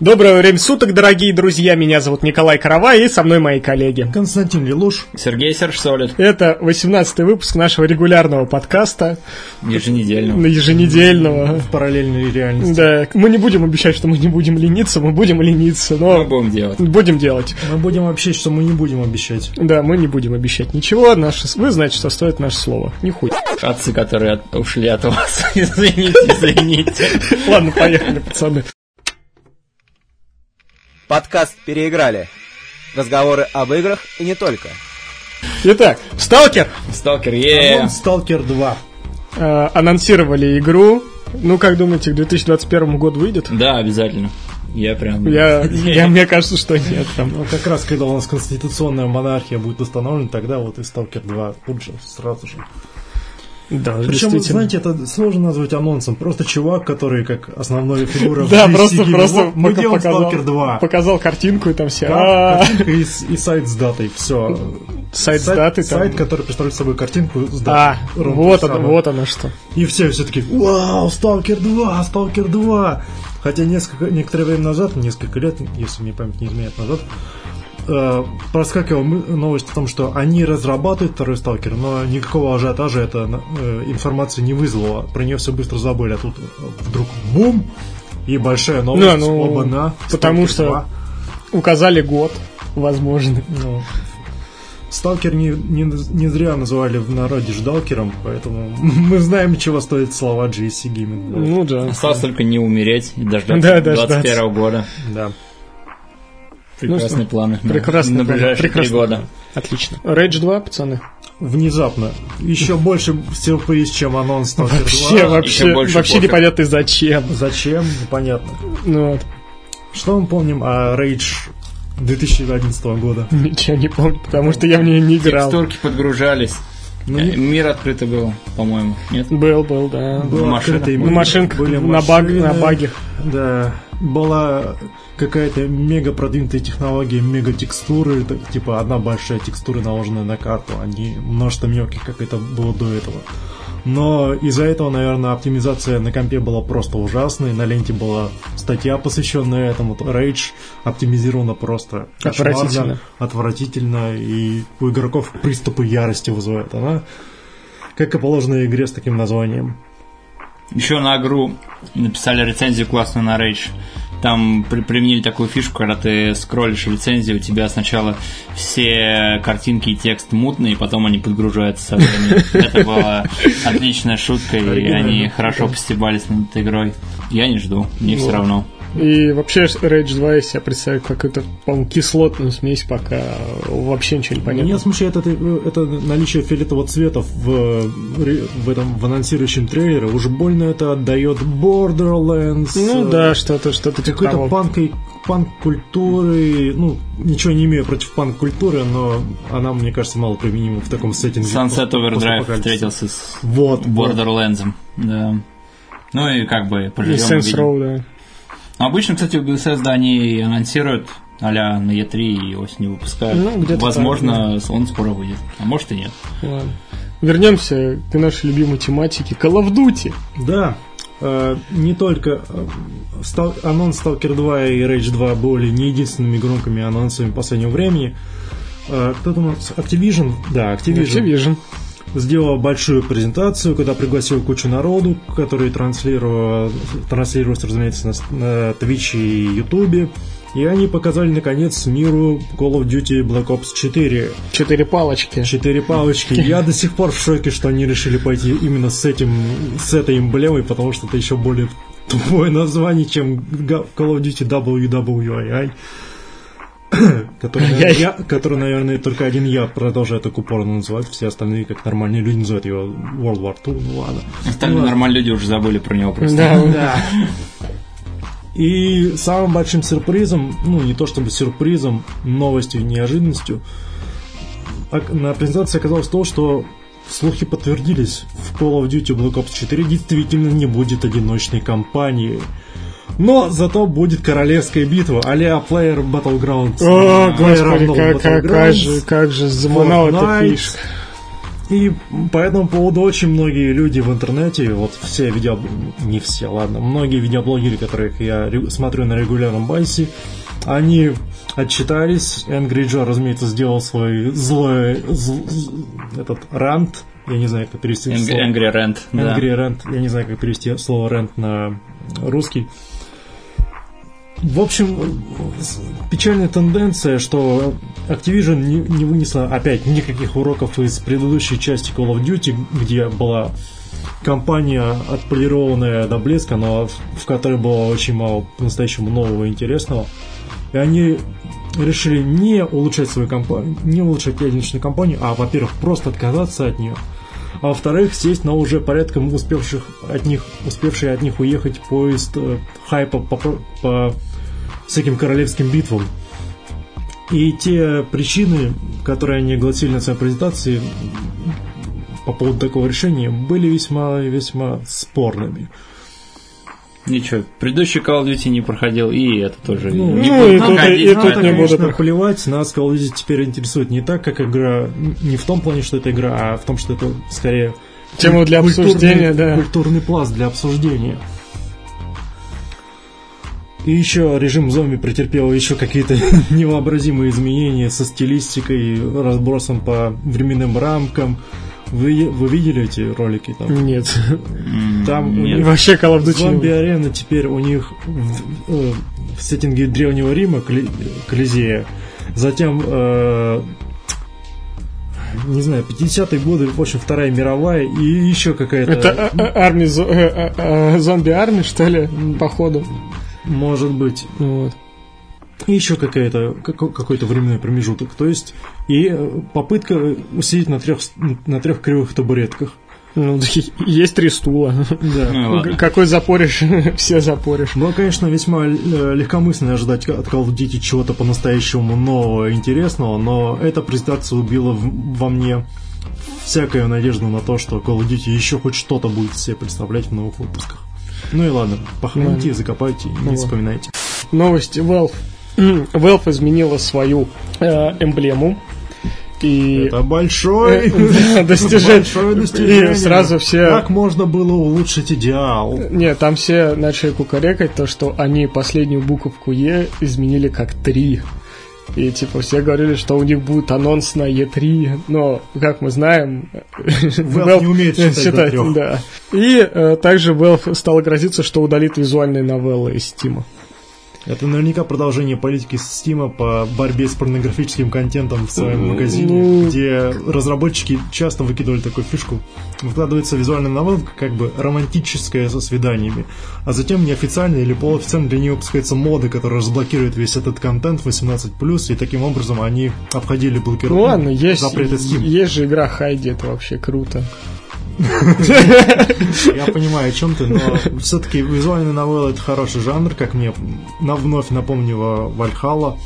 Доброе время суток, дорогие друзья. Меня зовут Николай Карава и со мной мои коллеги. Константин Лелуш. Сергей Серж Солид. Это 18-й выпуск нашего регулярного подкаста. Еженедельного. Еженедельного. В параллельной реальности. Да, мы не будем обещать, что мы не будем лениться, мы будем лениться, но... Мы будем делать. Будем делать. Мы будем обещать, что мы не будем обещать. Да, мы не будем обещать ничего. Наше... Вы знаете, что стоит наше слово. Не хуй. Отцы, которые от... ушли от вас. Извините, извините. Ладно, поехали, пацаны. Подкаст «Переиграли». Разговоры об играх и не только. Итак, Сталкер. Сталкер, е Анонс Сталкер 2. Э, анонсировали игру. Ну, как думаете, к 2021 году выйдет? Да, обязательно. Я прям... Я, я, мне кажется, что нет. Там. Ну, как раз, когда у нас конституционная монархия будет установлена, тогда вот и Сталкер 2 тут же, сразу же. Да, Причем, знаете, это сложно назвать анонсом. Просто чувак, который как основная фигура в Да, просто, просто мы делаем показал, Сталкер 2. показал картинку и там все. Да, «А, картинка и, сайт с датой, все. Сайт с датой. Сайт, который представляет собой картинку с А, датой. Ровно вот оно, вот оно что. И все все таки вау, Сталкер 2, Сталкер 2. Хотя несколько, некоторое время назад, несколько лет, если мне память не изменяет назад, э, проскакивала новость о том, что они разрабатывают второй Сталкер, но никакого ажиотажа эта э, информация не вызвала. Про нее все быстро забыли, а тут вдруг бум! И большая новость. Да, ну, оба-на, потому Stalker что- 2. Указали год, возможно. Ну, Сталкер не, не, не зря называли в народе ждалкером, поэтому мы знаем, чего стоят слова GSC Gaming. Ну да. Осталось только не умереть и дождаться Да, дождаться. 21 года. Да. Прекрасные планы. да, Прекрасный На план, ближайшие три прекрасный года. Отлично. Rage 2, пацаны. Внезапно. Еще больше сюрприз, чем анонс Сталкер 2. Вообще, вообще, вообще пофиг. непонятно зачем. Зачем? Непонятно. Ну вот. Что мы помним о Rage 2011 года? Ничего не помню, потому что я в нее не играл. Текстурки подгружались. Ну, Э, Мир открытый был, по-моему. Нет? Был, был, да. Был машина. открытый На мир, машинках, были на, баг, на баге. Да. Была какая-то мега продвинутая технология, мега текстуры, типа одна большая текстура наложенная на карту, а не множество мелких, как это было до этого. Но из-за этого, наверное, оптимизация на компе была просто ужасной. На ленте была статья, посвященная этому. Rage оптимизирована просто Отвратительно. отвратительно, и у игроков приступы ярости вызывает она. Как и положено игре с таким названием. Еще на игру написали рецензию классную на Rage. Там при- применили такую фишку, когда ты скроллишь рецензию, у тебя сначала все картинки и текст мутные, и потом они подгружаются со временем. Это была отличная шутка, и они хорошо постебались над этой игрой. Я не жду, мне все равно. И вообще Rage 2 я себе представляю как это, по-моему, кислотную смесь, пока вообще ничего не понятно. Меня смущает это, это наличие фиолетового цвета в, ре- в этом в анонсирующем трейлере. Уж больно это отдает Borderlands. Ну э, да, что-то, что-то типа Какой-то панк и панк-культуры. Ну, ничего не имею против панк-культуры, но она, мне кажется, мало применима в таком сеттинге. Sunset Overdrive встретился с Вот. вот. Borderlands. Да. Ну и как бы И поживем Saints увидим. Row, да. Ну, Обычно, кстати, у Bethesda они анонсируют а-ля на E3 и осенью выпускают. Ну, Возможно, он скоро выйдет. А может и нет. Ладно. Вернемся к нашей любимой тематике Call of Duty. Да. э, не только э, Стал- анонс Stalker 2 и Rage 2 были не единственными громкими анонсами последнего времени. Э, Кто-то у нас Activision, да, Activision, Activision. Сделал большую презентацию, когда пригласил кучу народу, которые транслировали, транслировались, разумеется, на, Twitch и YouTube. И они показали, наконец, миру Call of Duty Black Ops 4. Четыре палочки. Четыре палочки. Я до сих пор в шоке, что они решили пойти именно с этим, с этой эмблемой, потому что это еще более тупое название, чем Call of Duty WWII. который, наверное, я, который, наверное, только один я продолжаю так упорно называть, все остальные, как нормальные люди, называют его World War II, ну ладно. Остальные Ну, нормальные люди уже забыли про него просто. Да, Да. И самым большим сюрпризом, ну не то чтобы сюрпризом, новостью, неожиданностью, ок- на презентации оказалось то, что слухи подтвердились. В Call of Duty Black Ops 4 действительно не будет одиночной кампании. Но зато будет королевская битва, а-ля Player Battlegrounds. О, Player господи, как, как, как Battlegrounds. же, как же заманал эта фишка. И по этому поводу очень многие люди в интернете, вот все видео... Не все, ладно. Многие видеоблогеры, которых я рю- смотрю на регулярном базе, они отчитались. Angry Joe, разумеется, сделал свой злой... зл- этот рант. Я не знаю, как перевести Angry, слово. Angry Rant. да. Angry Rant, я не знаю, как перевести слово rant на русский. В общем, печальная тенденция, что Activision не, не вынесла опять никаких уроков из предыдущей части Call of Duty, где была компания отполированная до блеска, но в, которой было очень мало по-настоящему нового и интересного. И они решили не улучшать свою компанию, не улучшать ядерную компанию, а, во-первых, просто отказаться от нее, а во-вторых, сесть на уже порядком успевших от них, успевший от них уехать поезд э, хайпа по, по всяким королевским битвам. И те причины, которые они огласили на своей презентации по поводу такого решения, были весьма весьма спорными. Ничего, предыдущий Call of Duty не проходил, и это тоже Ну, не ну, будет и тут- проходить, и но тут это, не буду конечно, проходить. плевать, нас Call of Duty теперь интересует не так, как игра, не в том плане, что это игра, а в том, что это скорее Тема для культурный- обсуждения, да. Культурный пласт для обсуждения. И еще режим зомби претерпел еще какие-то невообразимые изменения со стилистикой, разбросом по временным рамкам. Вы, вы видели эти ролики там? Нет. Там у нет. И вообще Call of Duty не Зомби было. арена теперь у них в, э, в сеттинге древнего Рима, Коли- Колизея. Затем, э, не знаю, 50-е годы, в общем, Вторая мировая и еще какая-то... Это э, э, э, зомби-арми, что ли, походу? Может быть. Вот. И еще какая-то, како- какой-то временной промежуток. То есть, и э, попытка усидеть на трех, на трех кривых табуретках. Ну, есть три стула. Да. Ну. Какой запоришь, все запоришь. Было, конечно, весьма э, легкомысленно ожидать от Call of Duty чего-то по-настоящему нового и интересного, но эта презентация убила в- во мне всякую надежду на то, что Call of Duty еще хоть что-то будет себе представлять в новых выпусках. Ну и ладно, похороните, Ладно. закопайте и не вспоминайте. Новости Valve. Valve изменила свою э, эмблему. И Это большой, Э, достижение. большое достижение. И сразу все- Как можно было улучшить идеал? Нет, там все начали кукарекать то, что они последнюю буковку Е изменили как 3. И типа все говорили, что у них будет анонс на Е3, но, как мы знаем, Valve не умеет считать трёх. да. И э, также Valve стал грозиться, что удалит визуальные новеллы из Steam. Это наверняка продолжение политики Стима по борьбе с порнографическим контентом в своем магазине, Ну. где разработчики часто выкидывали такую фишку. Выкладывается визуальная новелка, как бы романтическая со свиданиями, а затем неофициально или полуофициально для нее выпускается моды, которая разблокирует весь этот контент 18+, и таким образом они обходили блокировку. Ну ладно, есть, запреты Steam. есть же игра Хайди, это вообще круто. Я понимаю, о чем ты, но все-таки визуальная новелла это хороший жанр, как мне на, вновь напомнила Вальхалла.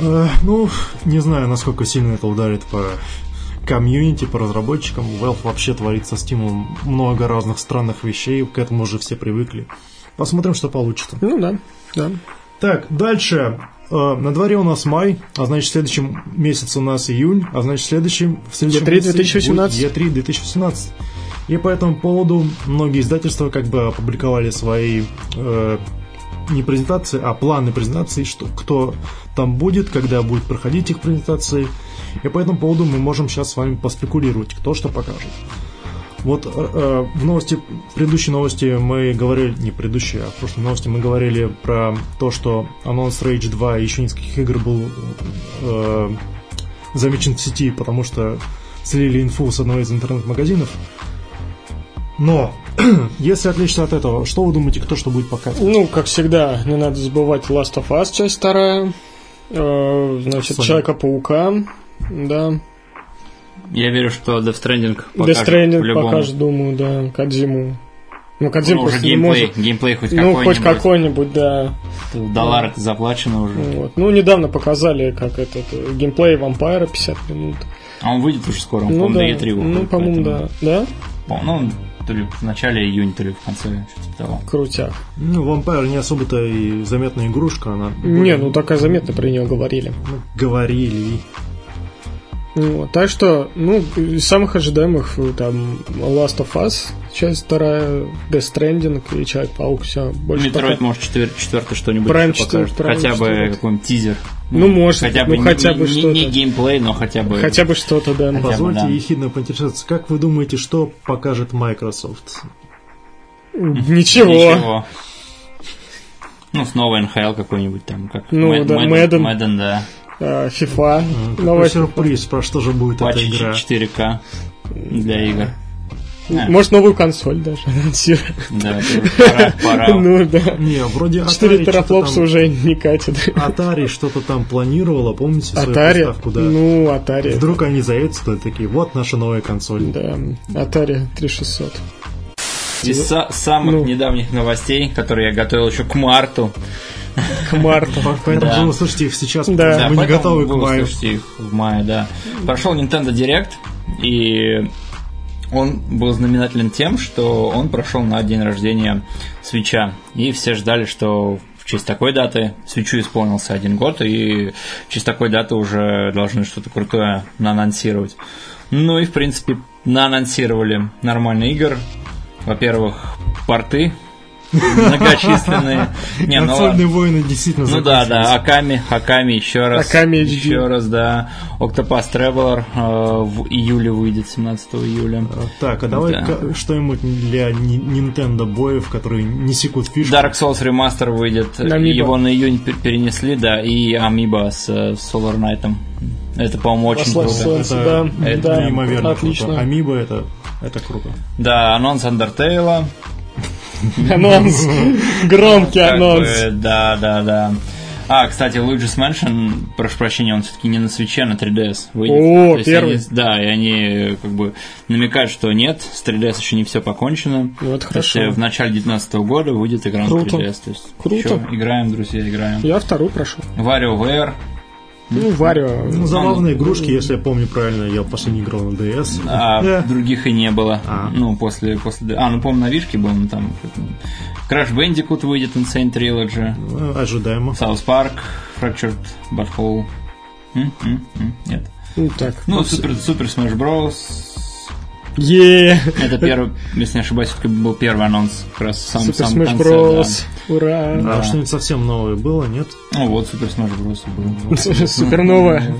Э, ну, не знаю, насколько сильно это ударит по комьюнити, по разработчикам. Valve вообще творит со Steam много разных странных вещей, к этому уже все привыкли. Посмотрим, что получится. Ну да, да. Так, дальше. Э, На дворе у нас май, а значит в следующем месяце у нас июнь, а значит в следующем, в следующем E3 месяце 2018. будет E3 2018. И по этому поводу многие издательства как бы опубликовали свои э, не презентации, а планы презентаций, что кто там будет, когда будет проходить их презентации. И по этому поводу мы можем сейчас с вами поспекулировать, кто что покажет. Вот э, э, в новости, в предыдущей новости мы говорили, не предыдущей, а в прошлой новости мы говорили про то, что анонс Rage 2 и еще нескольких игр был э, замечен в сети, потому что слили инфу с одного из интернет-магазинов. Но, если отличиться от этого, что вы думаете, кто что будет показывать? Ну, как всегда, не надо забывать Last of Us, часть вторая. Э, значит. Человека-паука. Да. Я верю, что Death Stranding Death покажет Stranding по-любому. покажет, думаю, да. Кадзиму. Ну, Кадзиму Ну, уже геймплей, может. геймплей хоть Ну, какой-нибудь. хоть какой-нибудь, да. Доллар заплачено уже. Вот. Ну, недавно показали, как этот э, геймплей вампира 50 минут. А он выйдет уже скоро, он, ну, по-моему, да. на E3 выходит. ну, по-моему, да. поэтому- Да? По- Ну, то ли в начале июня, то ли в конце, что-то типа того. Крутяк. Ну, Vampyr не особо-то и заметная игрушка, она... Не, ну такая заметно про нее говорили. ну, говорили. Вот, так что, ну, из самых ожидаемых э, там Last of Us, часть вторая, Death Stranding и Человек-паук, все. Больше Metroid, пока- может, четвер- четвертый что-нибудь Prime еще покажет. 4, Prime хотя бы 4. какой-нибудь тизер. Ну, может хотя быть, бы, ну, не- хотя бы не, что-то. не геймплей, но хотя бы... Хотя бы что-то, да. Хотя бы, Позвольте да. ехидно поинтересоваться, как вы думаете, что покажет Microsoft? Ничего. Ничего. Ну, снова НХЛ какой-нибудь там, как Ну, Мэд- да, Мэдден. Мэдден, да. А, FIFA. Какой Новая сюрприз, про что же будет Патч эта игра? 4К для игр. А, Может, новую консоль даже анонсируют. Да, пора, пора. Ну да. Не, вроде 4 Atari что-то терафлопса там- уже не катит. Atari что-то там планировала, помните свою Atari. приставку, да? Ну, Atari. Вдруг они заедут, и такие, вот наша новая консоль. Да, Atari 3600. Из са- самых Ну. недавних новостей, которые я готовил еще к марту. К марту. Поэтому Да. вы услышите их сейчас, Да. мы не готовы к маю. услышите их в мае, да. Прошел Nintendo Direct, и он был знаменателен тем, что он прошел на день рождения Свеча. И все ждали, что в честь такой даты Свечу исполнился один год, и в честь такой даты уже должны что-то крутое наанонсировать. Ну и, в принципе, наанонсировали нормально игр. Во-первых, порты многочисленные. Не, ну Консольные ладно. войны действительно Ну да, да, Аками, Аками еще раз. Аками HD. Еще раз, да. Octopath Traveler э, в июле выйдет, 17 июля. Так, а давай Да. что-нибудь для Nintendo боев, которые не секут фишки. Dark Souls Remaster выйдет. Amiibo. Его на июнь пер- перенесли, да, и Амиба с э, Solar Knight. Это, по-моему, очень Послать круто. солнце, Это, да, это да, неимоверно отлично. круто. Амиба это, это круто. Да, анонс Undertale. Анонс. Громкий анонс. да, да, да. А, кстати, Luigi's Mansion, прошу прощения, он все-таки не на свече, а на 3DS выйдет. О, То есть первый. они- да, и они как бы намекают, что нет, с 3DS еще не все покончено. Это То есть, хорошо. э, в начале 2019 года выйдет игра Круто. на 3DS. То есть, Круто. чё, играем, друзья, играем. Я вторую прошел. WarioWare. Ну, Варио. Ну, забавные игрушки, если я помню правильно, я последний играл на DS. А других и не было. А. Ну, после, после... А, ну, помню, на Вишке был, ну, там... Crash Bandicoot выйдет, Insane Trilogy. Ну, Ожидаемо. South Park, Fractured Butthole. М? Нет. Ну, так. Ну, Супер, Супер Smash Bros. Е Это первый, если не ошибаюсь, все-таки был первый анонс, как раз в самом, Супер самом Smash Bros. Ура. А Да. что-нибудь совсем новое было, нет? да. Ну вот, Супер Smash Bros. был. Супер новая.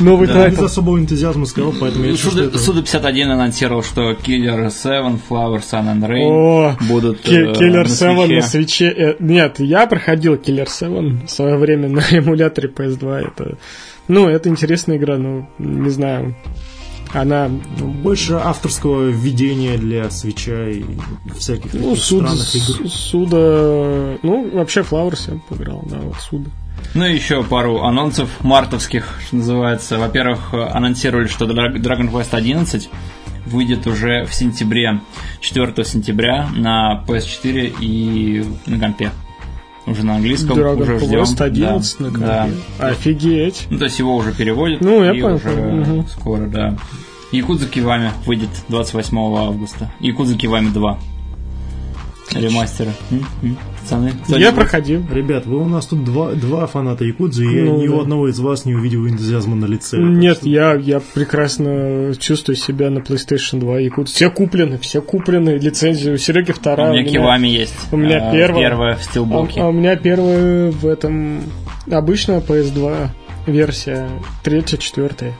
Новый Да. Без особого энтузиазма сказал, поэтому я Суда, это... Суда 51 анонсировал, что Killer 7, Flower, Sun and Rain будут э, Killer на 7 свече. на свече. э, Нет, я проходил Killer 7 в свое время на эмуляторе PS2. Это, ну, это интересная игра, ну, не знаю. Она, Больше авторского введения для свеча и всяких ну, таких суда, странных игр. суда, ну, вообще Flowers я поиграл, да, вот суда. Ну и еще пару анонсов мартовских, что называется. Во-первых, анонсировали, что Dra- Dragon Quest 11 выйдет уже в сентябре, 4 сентября на PS4 и на компе. Уже на английском, Dragon уже ждем. Quest 11 Да, на да. компе. Офигеть. Ну, то есть его уже переводят. Ну, я и понял, уже мгм. скоро, да. Якудза Кивами выйдет 28 августа. Якудза Кивами 2. Ремастер. М? М? Пацаны, Я проходил. Ребят, вы у нас тут два, два фаната Якудзы, и я Ну, ни у да. одного из вас не увидел энтузиазма на лице. Нет, я, я прекрасно чувствую себя на PlayStation 2 Якут. Все куплены, все куплены, лицензию. У Сереги У вторая. меня Кивами есть. у меня А, первая. Первая в А, стилбоке. а у меня первая в этом обычная PS2 версия, третья, четвертая,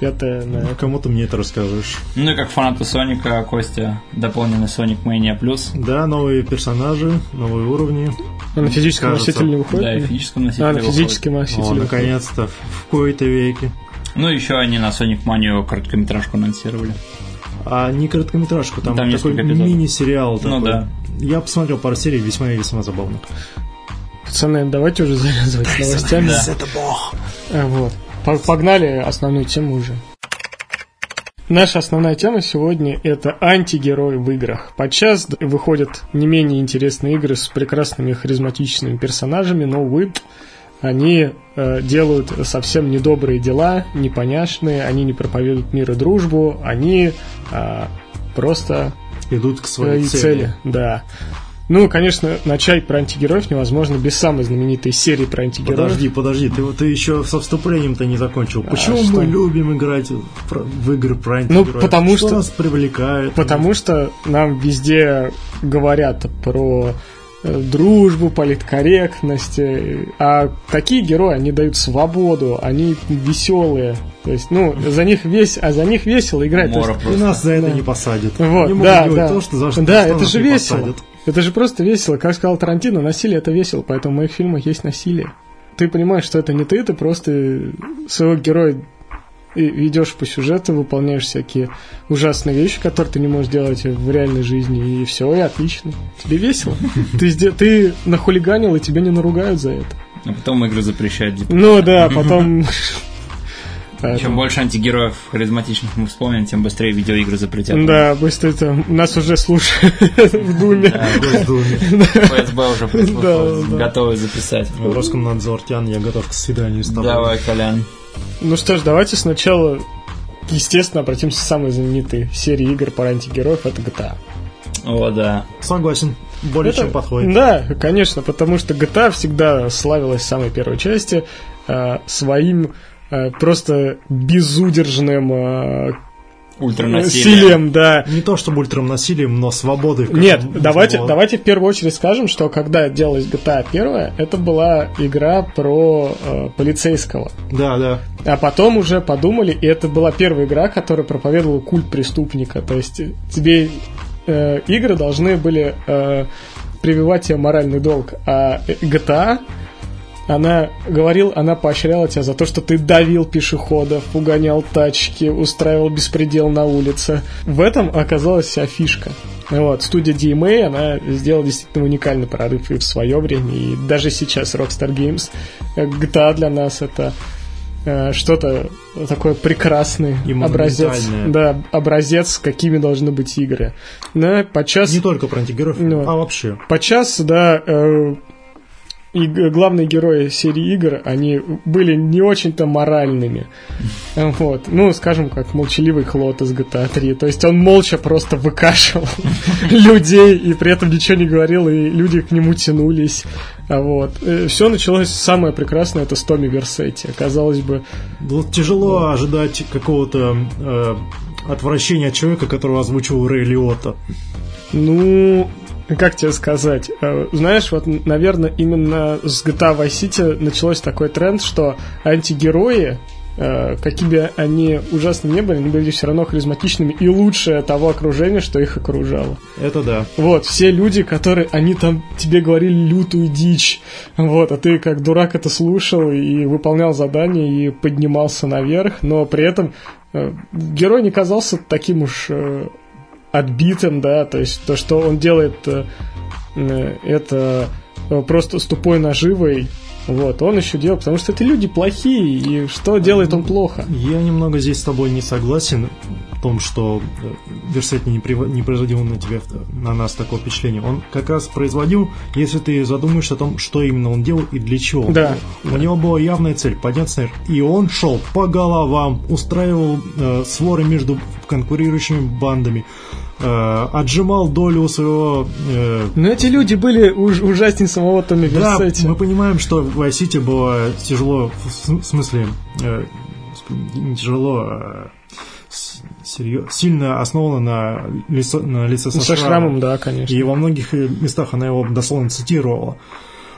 Ну, наверное. Кому ты мне это расскажешь? Ну и как фанаты Соника, Костя, дополненный Sonic Mania Plus. Да, новые персонажи, новые уровни. А на физическом Кажется. носителе не выходит? Да, и физическом носителе а, на физическом О, носителе. выходит. наконец-то, в в кои-то веки. Ну еще они на Sonic Mania короткометражку анонсировали. А не короткометражку, там, Там такой мини-сериал. Ну такой. да. Я посмотрел пару серий, весьма и весьма забавно. Пацаны, давайте уже завязывать с новостями. Это бог! А, вот. По- Погнали основную тему уже. Наша основная тема сегодня – это антигерои в играх. Подчас выходят не менее интересные игры с прекрасными харизматичными персонажами, но, увы, они э, делают совсем недобрые дела, непоняшные, они не проповедуют мир и дружбу, они э, просто Идут к своей цели. цели. Да. Ну, конечно, начать про антигероев невозможно без самой знаменитой серии про антигероев. Подожди, подожди, ты, ты еще со вступлением-то не закончил. А Почему что? мы любим играть в, игры про Ну, антигероев? потому что- нас привлекает? Потому что нам везде говорят про э, дружбу, политкорректность, э, а такие герои, они дают свободу, они веселые, то есть, ну, за них весь, а за них весело играть. Мора есть, И нас за это Да. не посадят. Вот, могут да, да. то, что за что Да, что это же весело. посадят. Это же просто весело. Как сказал Тарантино, насилие это весело, поэтому в моих фильмах есть насилие. Ты понимаешь, что это не ты, ты просто своего героя и ведешь по сюжету, выполняешь всякие ужасные вещи, которые ты не можешь делать в реальной жизни, и все, и отлично. Тебе весело. Ты, ты нахулиганил, и тебя не наругают за это. А потом игры запрещают. типа. Ну да, потом... Чем больше антигероев харизматичных мы вспомним, тем быстрее видеоигры запретят. Да, быстро это... Нас уже слушают в Думе. Да, Госдуме. ФСБ уже прислушалось, готовы записать. Роскомнадзор, Тян, я готов к свиданию с тобой. Давай, Колян. Ну что ж, давайте сначала, естественно, обратимся к самой знаменитой серии игр про антигероев, это GTA. О, да. Согласен. Более Это- чем подходит. Да, конечно, потому что GTA всегда славилась в самой первой части э, своим просто безудержным э, насилием, да. Не то чтобы ультранасилием, но свободой. в Нет, давайте, было. давайте в первую очередь скажем, что когда делалась GTA первая, это была игра про э, полицейского. Да, да. А потом уже подумали, и это была первая игра, которая проповедовала культ преступника. То есть э, тебе э, игры должны были э, прививать тебе моральный долг. А э, GTA, она говорил, она поощряла тебя за то, что ты давил пешеходов, угонял тачки, устраивал беспредел на улице. В этом оказалась вся фишка. Вот, студия DMA, она сделала действительно уникальный прорыв и в свое время, и даже сейчас Rockstar Games. э, GTA для нас это э, что-то такое прекрасный И образец. Да, образец, какими должны быть игры. Да, подчас, Не только про антигероев, Ну. а вообще. подчас, да, э, и главные герои серии игр, они были не очень-то моральными. Вот. Ну, скажем, как молчаливый Клод из GTA 3. То есть он молча просто выкашивал людей и при этом ничего не говорил, и люди к нему тянулись. А Вот. Все началось самое прекрасное, это с Томми Версетти. Казалось бы, Вот тяжело ожидать какого-то э, отвращения от человека, которого озвучивал Рэй Лиотта. Ну, как тебе сказать? Э, Знаешь, вот, наверное, именно с GTA Vice City началось такой тренд, что антигерои, э, какими бы они ужасно не были, они были все равно харизматичными и лучше того окружения, что их окружало. Это да. Вот, все люди, которые, они там тебе говорили лютую дичь, вот, а ты как дурак это слушал и выполнял задания и поднимался наверх, но при этом э, герой не казался таким уж отбитым, да, то есть то, что он делает, э, э, это э, просто с тупой наживой, вот, он еще делает, потому что это люди плохие, и что делает он плохо? Я немного здесь с тобой не согласен в том, что Версетти не, прив- не производил на тебя, на нас такого впечатления. Он как раз производил, если ты задумаешься о том, что именно он делал и для чего. Да. делал. У него была явная цель подняться наверх. И он шел по головам, устраивал э, своры между конкурирующими бандами, э, отжимал долю своего э, Но эти люди были уж, ужаснее самого Томми да, Версетти. мы понимаем, что в Vice City было тяжело, в смысле, э, не тяжело, а с- серьё- сильно основано на, лицо, на лице со, Со шрамом, да, конечно. И во многих э, местах она его дословно цитировала.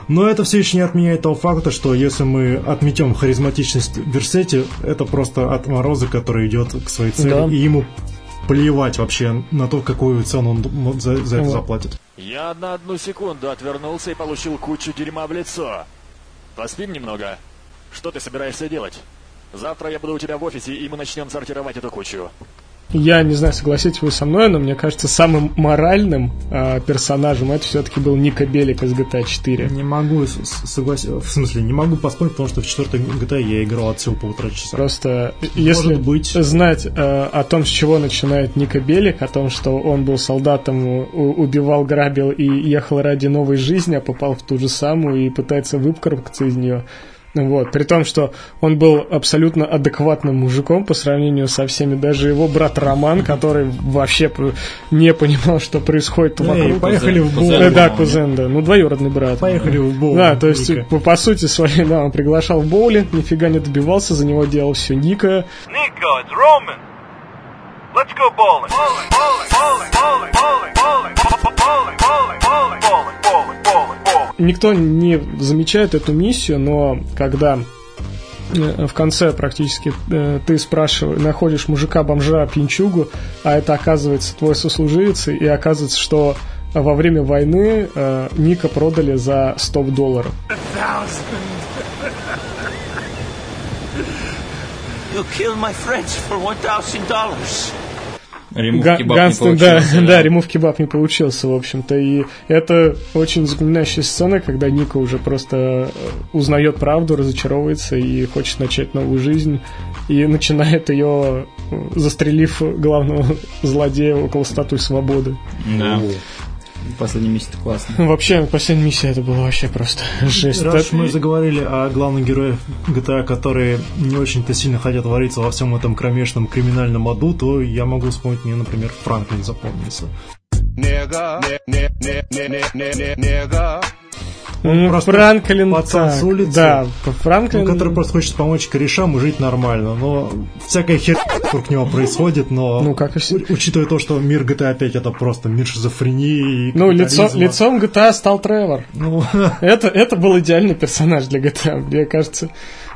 Но это все еще не отменяет того факта, что если мы отметем харизматичность Версети, это просто отморозок, который идет к своей цели, Да. и ему плевать вообще на то, какую цену он за, за это заплатит. Я на одну секунду отвернулся и получил кучу дерьма в лицо. Поспим немного. Что ты собираешься делать? Завтра я буду у тебя в офисе, и мы начнем сортировать эту кучу. Я не знаю, согласитесь вы со мной, но мне кажется, самым моральным э, персонажем это все-таки был Ника Белик из GTA 4. Не могу согласиться, в смысле, не могу поспорить, потому что в четвертой GTA я играл от всего полтора часа. Просто э, если быть. знать э, о том, с чего начинает Ника Белик, о том, что он был солдатом, убивал, грабил и ехал ради новой жизни, а попал в ту же самую и пытается выкарабкаться из нее, Вот, при том, что он был абсолютно адекватным мужиком по сравнению со всеми. Даже его брат Роман, который вообще не понимал, что происходит Эй, вокруг. поехали в Кузен. Э, боулинг. Да, кузен, да. Ну, двоюродный брат. Поехали в боулинг. Да, то есть, Ника. по, по сути своей, да, он приглашал в боулинг, нифига не добивался, за него делал все Ника. Nico, it's Roman. Let's go bowling. Bowling, bowling, bowling, bowling, bowling, bowling, bowling, bowling, bowling, bowling, bowling, bowling, bowling. Никто не замечает эту миссию, но когда в конце практически ты спрашиваешь, находишь мужика-бомжа пьянчугу, а это оказывается твой сослуживец, и оказывается, что во время войны э, Ника продали за 100 долларов. You killed my friends for $1,000. Ремув кебаб не получился. Да, да, да, ремув кебаб не получился, в общем-то. И это очень запоминающая сцена, когда Ника уже просто э, узнает правду, разочаровывается и хочет начать новую жизнь. И начинает ее, э, застрелив главного злодея около статуи свободы. Да. Последняя миссия классно. Ну, Вообще, последняя миссия это была вообще просто жесть. Раз Это- мы заговорили о главных героях GTA, которые не очень-то сильно хотят вариться во всем этом кромешном криминальном аду, то я могу вспомнить, мне, например, Франклин запомнился. М, просто Франклин, пацан так, с улицы. да, Франклин, Ну, который просто хочет помочь корешам и жить нормально, но всякая хер вокруг него происходит, но Ну, как и все. учитывая то, что мир GTA 5 это просто мир шизофрении и ну, лицо, лицом GTA стал Тревор. Ну, Это, это был идеальный персонаж для GTA. Мне кажется,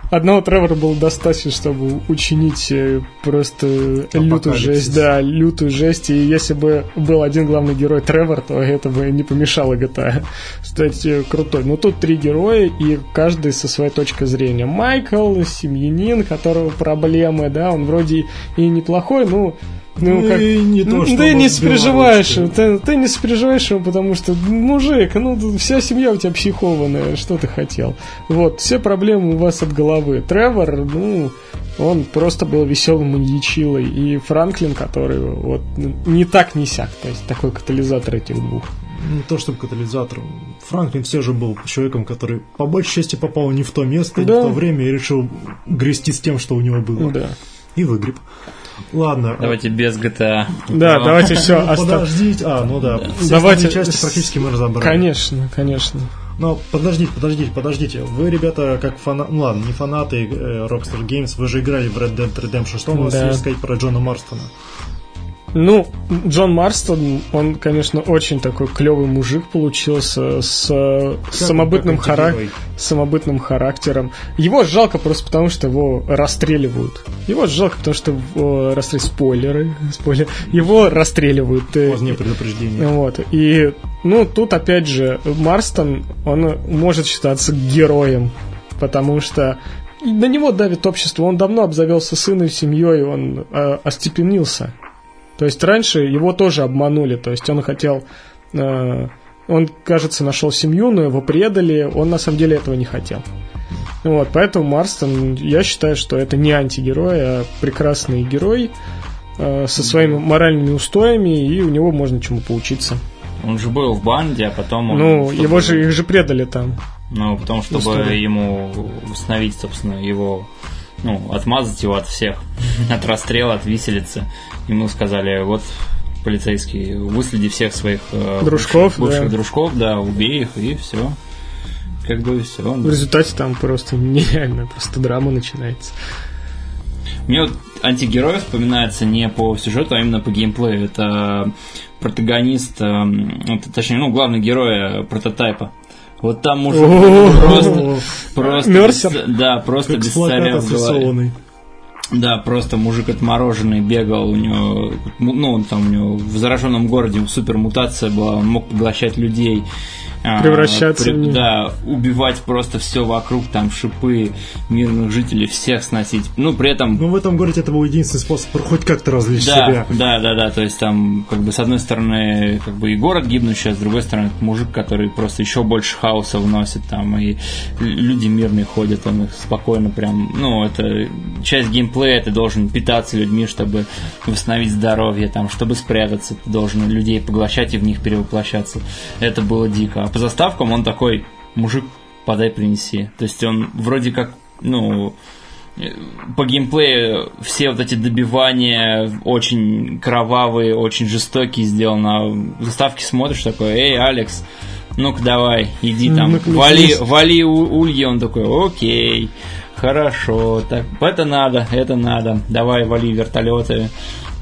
одного Тревора было достаточно, чтобы учинить э, просто лютую Апокалипсис. жесть. Да, лютую жесть. И если бы был один главный герой Тревор, то это бы не помешало GTA стать э, крутой. Но тут три героя, и каждый со своей точки зрения. Майкл, семьянин, которого проблемы, да, он вроде и неплохой, ну... Ну, Ну, как, и не то, ну, что ты не сопереживаешь, ты, ты не сопереживаешь ему, потому что, мужик, ну, вся семья у тебя психованная, что ты хотел? Вот, все проблемы у вас от головы. Тревор, ну, он просто был веселым маньячилой. И Франклин, который вот не так, не сяк, то есть такой катализатор этих двух. не то чтобы катализатор. Франклин все же был человеком, который по большей части попал не в то место, не Да. в то время и решил грести с тем, что у него было. Да. И выгреб. Ладно. Давайте без GTA. Да, Ну, давайте все, Ну, подождите. А, ну да. Давайте- части практически мы разобрали. Конечно, конечно. Но подождите, подождите, подождите. Вы, ребята, как фанаты, ну ладно, не фанаты э, Rockstar Games, вы же играли в Red Dead Redemption. Что у вас Да. есть сказать про Джона Марстона? Ну, Джон Марстон, он, конечно, очень такой клевый мужик получился с, э, самобытным, как хара- антигерой? самобытным характером. Его жалко просто потому, что его расстреливают. Его жалко, потому что его расстреливают. Спойлеры. Спойлер. Его расстреливают. э, Позднее предупреждение. Вот. И, ну, тут опять же, Марстон, он может считаться героем, потому что на него давит общество. Он давно обзавелся сыном, семьей, он э, остепенился. То есть раньше его тоже обманули. То есть он хотел... э, он, кажется, нашел семью, но его предали. Он на самом деле этого не хотел. Вот, поэтому Марстон, я считаю, что это не антигерой, а прекрасный герой э, со своими моральными устоями, и у него можно чему поучиться. Он же был в банде, а потом он... ну, чтобы- его же их же предали там. Ну, потому чтобы Условно. ему установить, собственно, его... Ну, отмазать его от всех. От расстрела, от виселицы. Ему сказали, вот, полицейский, выследи всех своих э, Дружков, бывших, бывших да. дружков, да, убей их, и все. Как бы все. В результате там просто нереально, просто драма начинается. Мне вот антигерой вспоминается не по сюжету, а именно по геймплею. Это протагонист, эм, точнее, ну, главный герой э, прототайпа. Вот там мужик просто, просто, Мерсер? без- да, просто без царя в голове. Да, просто мужик отмороженный бегал, у него, ну, он там у него в зараженном городе супер мутация была, он мог поглощать людей. а, Превращаться в них. Да, убивать просто все вокруг, там шипы мирных жителей, всех сносить. Ну, при этом Ну, в этом городе это был единственный способ хоть как-то развлечь да, себя. да, да, да, то есть там, как бы, с одной стороны, как бы и город гибнущий, а с другой стороны, это мужик, который просто еще больше хаоса вносит там, и люди мирные ходят, он их спокойно прям, ну, это часть геймплея, ты должен питаться людьми, чтобы восстановить здоровье, там, чтобы спрятаться, ты должен людей поглощать и в них перевоплощаться. Это было дико. А по заставкам он такой мужик подай, принеси. То есть он вроде как, ну, по геймплею все вот эти добивания очень кровавые, очень жестокие сделаны. А в заставке смотришь такой, эй, Алекс, ну-ка давай, иди там, Ну-ка, вали, вали у- ульи. Он такой, окей, хорошо, так, это надо, это надо, давай вали вертолеты,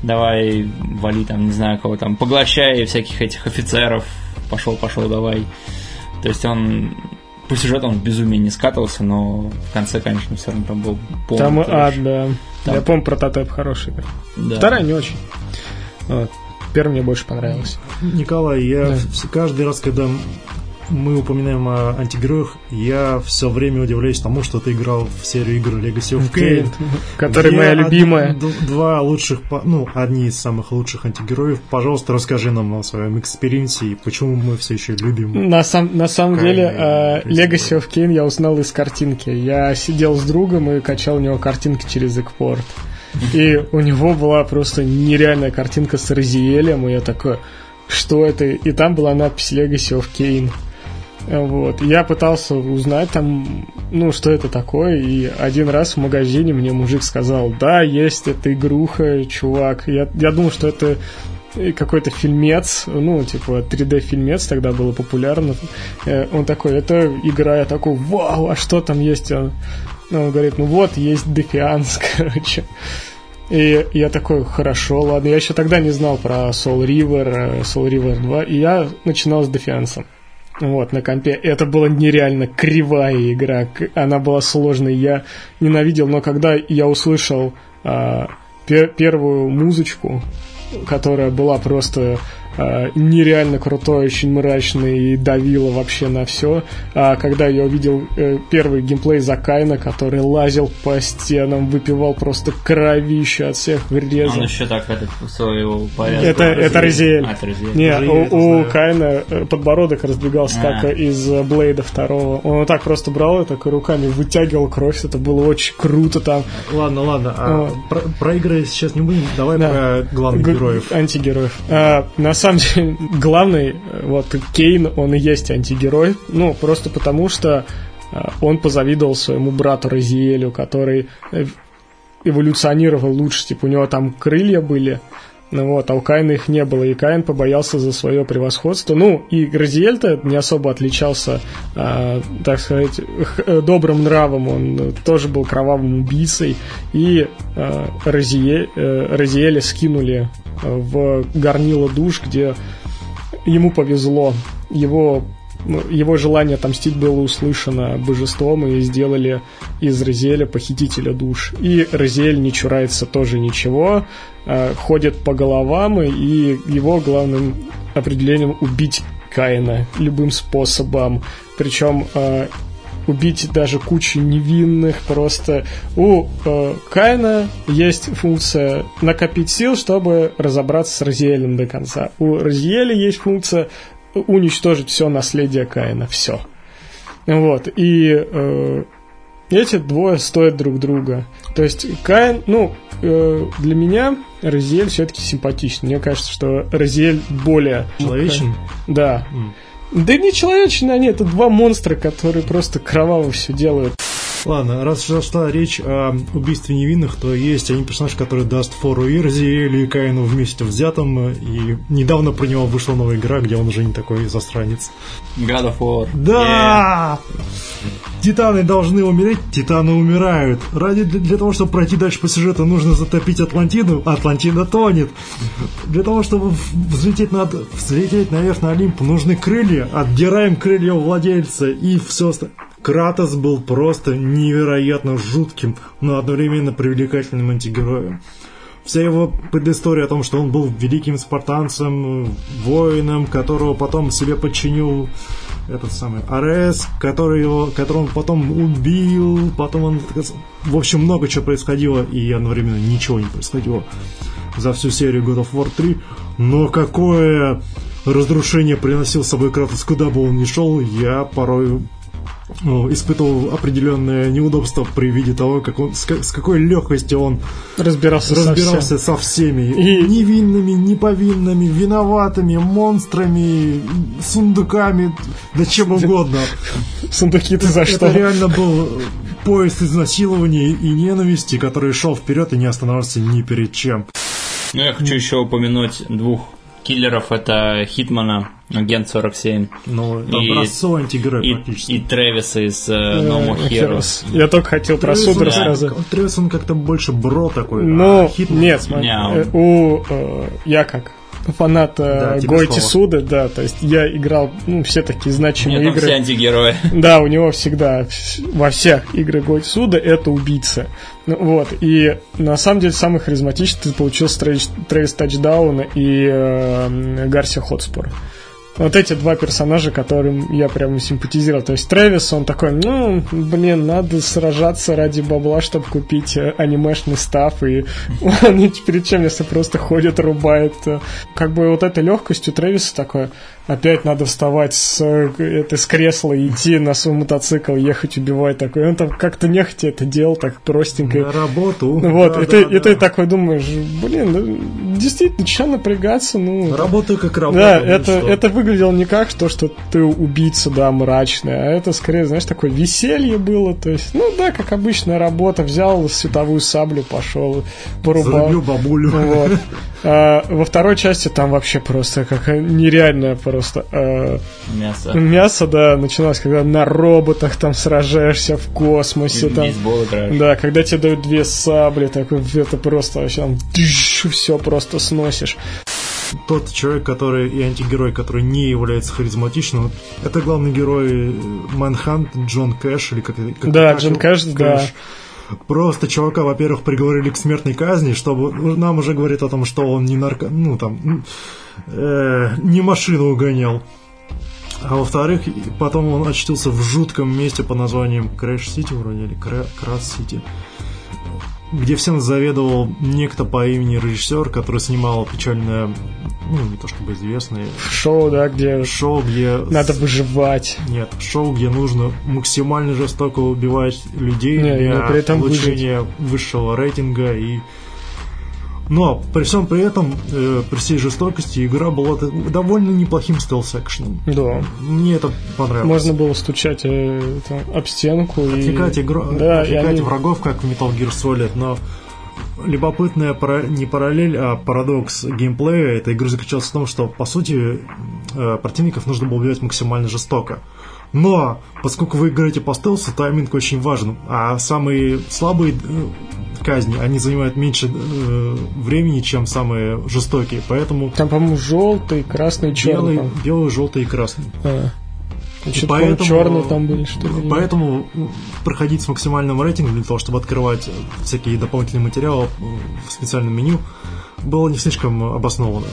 давай вали там, не знаю кого там, поглощай всяких этих офицеров, пошел, пошел, давай. То есть он по сюжету он в безумие не скатывался, но в конце, конечно, все равно там был полный Там ад, да. Там- Я помню, прототип хороший. Да. Вторая не очень. Вот. Первая мне больше понравилась. Николай, я Да. каждый раз, когда мы упоминаем о антигероях, я все время удивляюсь тому, что ты играл в серию игр Legacy of Kain. Которая моя од- любимая. д- Два лучших, ну, одни из самых лучших антигероев. Пожалуйста, расскажи нам о своем эксперименте и почему мы все еще любим. На, сам, на самом деле, и Resident Legacy of Kain я узнал из картинки. Я сидел с другом и качал у него картинки через экпорт. И у него была просто нереальная картинка с Розиэлем, и я такой, что это? И там была надпись Legacy of Kain. Вот. Я пытался узнать там, ну, что это такое, и один раз в магазине мне мужик сказал, да, есть эта игруха, чувак. Я, я думал, что это какой-то фильмец, ну, типа 3D-фильмец тогда было популярно. Э, Он такой, это игра, я такой, вау, а что там есть? Он, он говорит, ну вот, есть Дефианс, короче. И я такой, хорошо, ладно. Я еще тогда не знал про Soul River, э, Soul River 2, и я начинал с Дефиансом. Вот, на компе. Это была нереально кривая игра. Она была сложной. Я ненавидел, но когда я услышал а, пер- первую музычку, которая была просто а, нереально крутой, очень мрачной и давила вообще на все. А когда я увидел э, первый геймплей Закайна, который лазил по стенам, выпивал просто кровищу от всех врезов. Он еще так этот своего порядка. Это, это Розиэль. А, это Розиэль. Не, Розиэль, у, это у. Кайна э, подбородок раздвигался, А. как из э, Блейда второго. Он вот так просто брал и так руками вытягивал кровь. Это было очень круто там. Ладно, ладно, а Вот. про, про игры сейчас не будем, давай Да. про главных Г- героев. Антигероев. А, на самом деле, главный, э, вот Кейн, он и есть антигерой. Ну, просто потому что а, он позавидовал своему брату Розиэлю, который э, эволюционировал лучше. Типа, у него там крылья были, ну вот, а у Каина их не было, и Каин побоялся за свое превосходство. Ну, и Розиэль-то не особо отличался, а, так сказать, э, добрым нравом, он э, тоже был кровавым убийцей, и а, Розие- э, Розиэля скинули э, в горнило душ, где ему повезло, его его желание отомстить было услышано божеством и сделали из Розиэля похитителя душ. И Розиэль не чурается тоже ничего, э, ходит по головам, и его главным определением убить Каина любым способом. Причем э, убить даже кучу невинных. Просто у э, Каина есть функция накопить сил, чтобы разобраться с Розиэлем до конца. У Розиэля есть функция уничтожить все наследие Каина. Все. Вот. И э, эти двое стоят друг друга. То есть Каин, ну, э, для меня Розиэль все-таки симпатичный. Мне кажется, что Розиэль более... Человечен? Да. М. Да не человечные они, это два монстра, которые просто кроваво все делают. Ладно, раз зашла речь о убийстве невинных, то есть один персонаж, который даст фору и Розиэлю, и Каину вместе взятым, и недавно про него вышла новая игра, где он уже не такой засранец. God of War. Да! Титаны должны умереть, титаны умирают. Ради для, того, чтобы пройти дальше по сюжету, нужно затопить Атлантиду. Атлантида тонет. Для того, чтобы взлететь, над, взлететь наверх на Олимп, нужны крылья. Отдираем крылья у владельца и все остальное. Кратос был просто невероятно жутким, но одновременно привлекательным антигероем. Вся его предыстория о том, что он был великим спартанцем, воином, которого потом себе подчинил этот самый Арес, который его, которого он потом убил, потом он... В общем, много чего происходило, и одновременно ничего не происходило за всю серию God of War 3. Но какое разрушение приносил с собой Кратос, куда бы он ни шел, я порой ну, испытывал определенное неудобство при виде того, как он, с, с какой легкостью он Разбирался, со разбирался всем. со всеми. И- Невинными, неповинными, виноватыми, монстрами, сундуками, да чем угодно. Сундуки ты за Это что? реально был поезд изнасилований и ненависти, который шел вперед и не останавливался ни перед чем. Ну, я хочу еще упомянуть двух киллеров. Это Хитмана, агент 47, Ну, это И- образцовый антигерой и, практически. и Тревиса из э, No More Э, Heroes. Я только хотел про Тревис, суд он- рассказать. Тревис, он как-то больше бро такой. Ну, а Хитман- нет, смотри, Мяу. э, у э, я как фанат Да, Гойти. Суда, да, то есть я играл, ну, все такие значимые Нет, игры. все антигерои. Да, у него всегда вс- во всех играх Гойти Суда это убийца. Ну, вот, и на самом деле самый харизматичный получился Трэвис, Трэвис Тачдаун и э, Гарсия Хотспор. Вот эти два персонажа, которым я прям симпатизировал. То есть Трэвис, он такой, ну, блин, надо сражаться ради бабла, чтобы купить э, анимешный став, и он ни перед чем, если просто ходит, рубает. Как бы вот этой легкостью Трэвиса такое, опять надо вставать с, э, это, с кресла и идти на свой мотоцикл, ехать, убивать такой. Он там как-то нехотя это делал, так простенько. На работу. Вот, Да, и, да, ты, да. и ты такой думаешь, блин, действительно, что напрягаться, ну... Работаю как работа. Да, ну это, что. Выглядело не как то, что ты убийца, да, мрачный, а это скорее, знаешь, такое веселье было. То есть, ну да, как обычная работа, взял световую саблю, пошел, порубал. Зарубил бабулю. Вот. А, во второй части там вообще просто как нереальное просто а, Мясо. мясо, да, начиналось, когда на роботах там сражаешься в космосе, там, Бейсбол играешь. да, когда тебе дают две сабли, такой, это просто вообще там все просто сносишь. Тот человек, который и антигерой, который не является харизматичным, это главный герой Манхант Джон Кэш или как, как Да, как Джон его? Кэш, да. Просто чувака, во-первых, приговорили к смертной казни, чтобы нам уже говорит о том, что он не нарко... ну там э, не машину угонял. А во-вторых, потом он очутился в жутком месте по названием Крэш Сити вроде или Крас Сити, где всем заведовал некто по имени режиссер, который снимал печальное, ну не то чтобы известное Шоу, да, где шоу, где надо выживать. нет, шоу, где нужно максимально жестоко убивать людей Не, для но при этом получения высшего рейтинга и но при всем при этом, э, при всей жестокости, игра была довольно неплохим стелс-экшеном. Да. Мне это понравилось. Можно было стучать э, там, об стенку и... отвлекать, игру, Да, и отвлекать они- врагов, как в Metal Gear Solid, но любопытная пара- не параллель, а парадокс геймплея этой игры заключался в том, что, по сути, э, противников нужно было убивать максимально жестоко. Но, поскольку вы играете по стелсу, тайминг очень важен, а самые слабые э, казни, они занимают меньше э, времени, чем самые жестокие, поэтому Там, по-моему, желтый, красный, черный. белый, белый, желтый и красный. Что-то, Поэтому- черные там были, что ли? Поэтому проходить с максимальным рейтингом для того, чтобы открывать э, всякие дополнительные материалы м, в специальном меню, было не слишком обоснованно.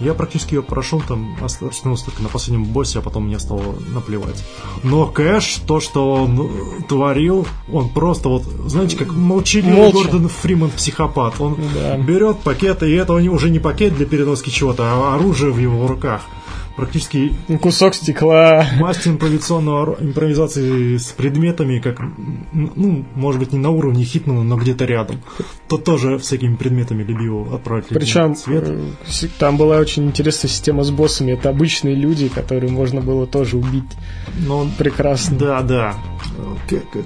Я практически ее прошел, там ост- остановился только на последнем боссе, а потом мне стало наплевать. Но Кэш, то, что он э, творил, он просто вот, знаете, как молчаливый Молча. Гордон Фриман психопат. Он Да. берет пакет, и это уже не пакет для переноски чего-то, а оружие в его руках. Практически Кусок стекла. Мастер импровизационного ро- импровизации с предметами, как, ну, может быть, не на уровне Хитмана, но где-то рядом. Тот тоже всякими предметами любил отправить Причем свет. э, там была очень интересная система с боссами. Это обычные люди, которые можно было тоже убить. Но он- Прекрасно. да, да.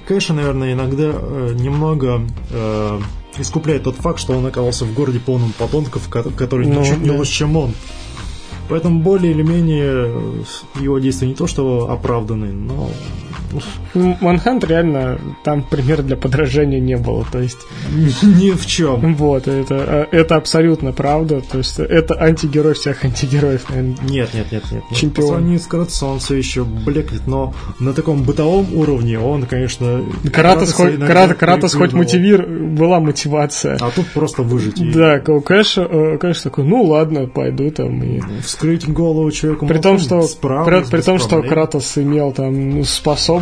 Кэша, наверное, иногда э, немного э, искупляет тот факт, что он оказался в городе полном подонков, ко- которые Ну, ничуть не лучше, чем он. Поэтому более или менее э, его действия не то что оправданы, но Манхант реально там пример для подражания не было. То есть, ни в чем. вот, это, э, это абсолютно правда. То есть, это антигерой всех антигероев, наверное. Нет, нет, нет, нет. Чемпион. По сравнению с Кратосом он все еще блекнет, но на таком бытовом уровне он, конечно... Кратос, хоть, иногда Крат- Кратос хоть мотивир, была мотивация. А тут просто выжить. и Да, у Кэша, э, Кэш такой, ну ладно, пойду там и... Вскрыть голову человеку При том, что, справлюсь при, при том, что. Кратос имел там ну,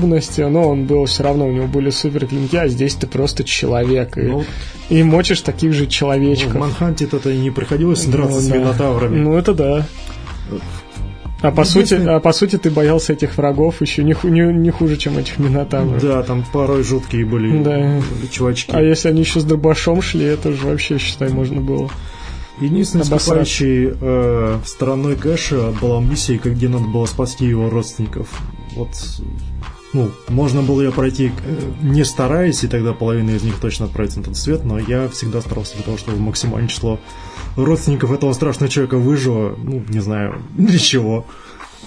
способности, но он был все равно, у него были супер клинки, а здесь ты просто человек. И, Ну, и мочишь таких же ну, человечков. в Манханте это и не приходилось Ну, драться с да. минотаврами. Ну, это да. А по, сути, а по сути ты боялся этих врагов еще не, ху- не, не хуже, чем этих минотавров. Да, там порой жуткие были Да. чувачки. А если они еще с дробашом шли, это же вообще, считай, можно было. Единственной скупающей э, стороной кэша была миссия, как- где надо было спасти его родственников. Вот, ну, можно было ее пройти э, не стараясь, и тогда половина из них точно отправится на тот свет, но я всегда старался для того, чтобы максимальное число родственников этого страшного человека выжило, ну, не знаю, для чего.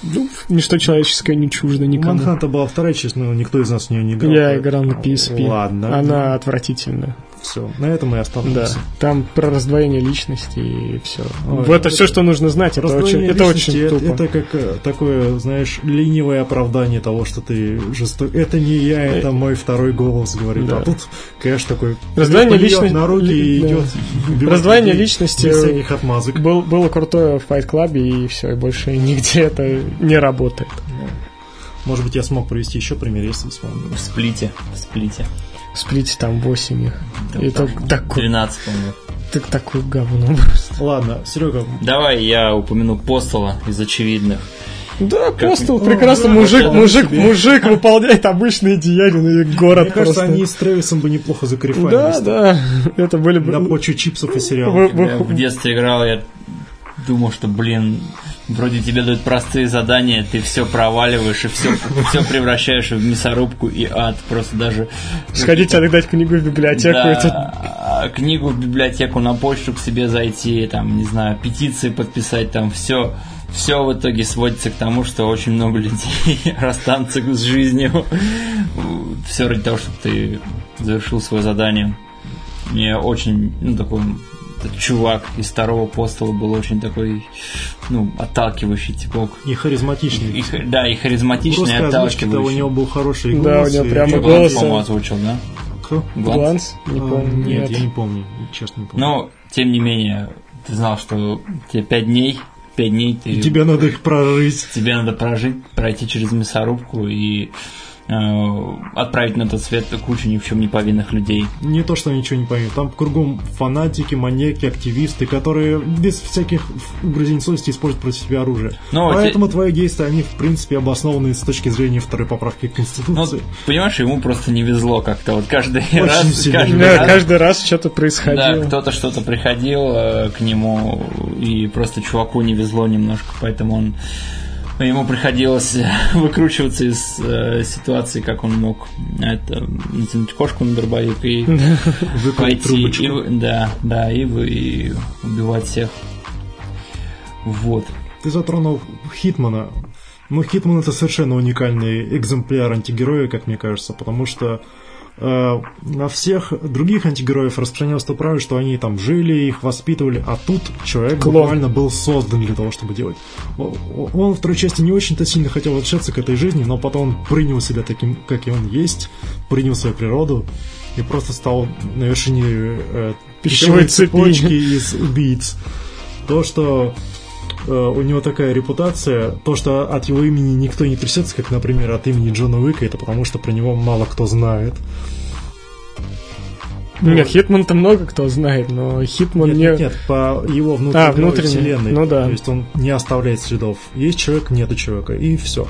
Ну, ничто человеческое не чуждо никому. Манханта была вторая часть, но никто из нас в нее не играл. Я играл на PSP. Ладно. Она отвратительная. Все, на этом и Да. остановимся. Там про раздвоение личности и все. Ой, это это- все, что нужно знать. Это очень, это очень это, тупо. это как э, такое, знаешь, ленивое оправдание того, что ты жесток. Это не я, это мой второй голос говорит. Да. А тут Кэш такой Раздвоение личности- на руки и да. идет. Раздвоение людей личности- Без всяких отмазок. Был, было крутое в Fight Club, и все, и больше нигде это не работает. Может быть, я смог провести еще пример, если вспомню. В сплите. В сплите. В сплите там 8 их. И так, такой, 13, по-моему. так, такой говно просто. Ладно, Серега, Давай я упомяну Постола из очевидных. Да, Постол Ну, прекрасно, да, мужик, мужик, себе. мужик выполняет обычные деяния, ну и город мне кажется, просто. они с Трэвисом бы неплохо закрифанились. Да, да, это были бы... На почве чипсов и сериалов. Вы- вы- Я в детстве играл, я думал, что, блин, вроде тебе дают простые задания, ты все проваливаешь и все, все превращаешь в мясорубку и ад. Просто даже... Сходите отдать книгу в библиотеку. Да, это- а, книгу в библиотеку, на почту к себе зайти, там, не знаю, петиции подписать, там все. Все в итоге сводится к тому, что очень много людей расстанутся с жизнью. Все ради того, чтобы ты завершил свое задание. Мне очень, ну, такой этот чувак из второго постола был очень такой, ну, отталкивающий типок. И харизматичный. И ха- да, и харизматичный, и Русская озвучка-то у отталкивающий. него был хороший Да, голос. у него и- прямо голос, Гланс, а- по-моему, озвучил, да? Кто? Гланс? Гланс? Не А, помню. Нет, Нет. я не помню. Честно не помню. Но, тем не менее, ты знал, что тебе пять дней, пять дней ты... Тебе надо их прожить. тебе надо прожить, пройти через мясорубку и отправить на тот свет кучу ни в чем не повинных людей. Не то, что ничего не поймет. Там кругом фанатики, маньяки, активисты, которые без всяких угрызений совести используют против себя оружие. Ну, а Поэтому твои действия, они, в принципе, обоснованы с точки зрения второй поправки к Ну, Конституции. понимаешь, ему просто не везло как-то. Вот каждый Очень раз, сильно каждый Да, раз- каждый раз что-то да, происходило. кто-то что-то приходил э, к нему, и просто чуваку не везло немножко, поэтому он ему приходилось выкручиваться из э, ситуации, как он мог. Это натянуть кошку на дробовик и пойти и, да, да, и, вы- и убивать всех. Вот. Ты затронул Хитмана. Ну, Хитман это совершенно уникальный экземпляр антигероя, как мне кажется, потому что э, на всех других антигероев распространялось то правило, что они там жили, их воспитывали, а тут человек Клон. буквально был создан для того, чтобы делать. Он в второй части не очень-то сильно хотел отличаться к этой жизни, но потом он принял себя таким, как и он есть, принял свою природу и просто стал на вершине э, Пищевой пищевой цепочки из убийц. То, что э, у него такая репутация, то, что от его имени никто не трясется, как, например, от имени Джона Уика, это потому что про него мало кто знает. Нет, Хитман-то много кто знает, но Хитман Нет, не... нет, нет, по его внутренней, А, внутренней, вселенной. ну да. То есть он не оставляет следов. Есть человек, нету человека, и все.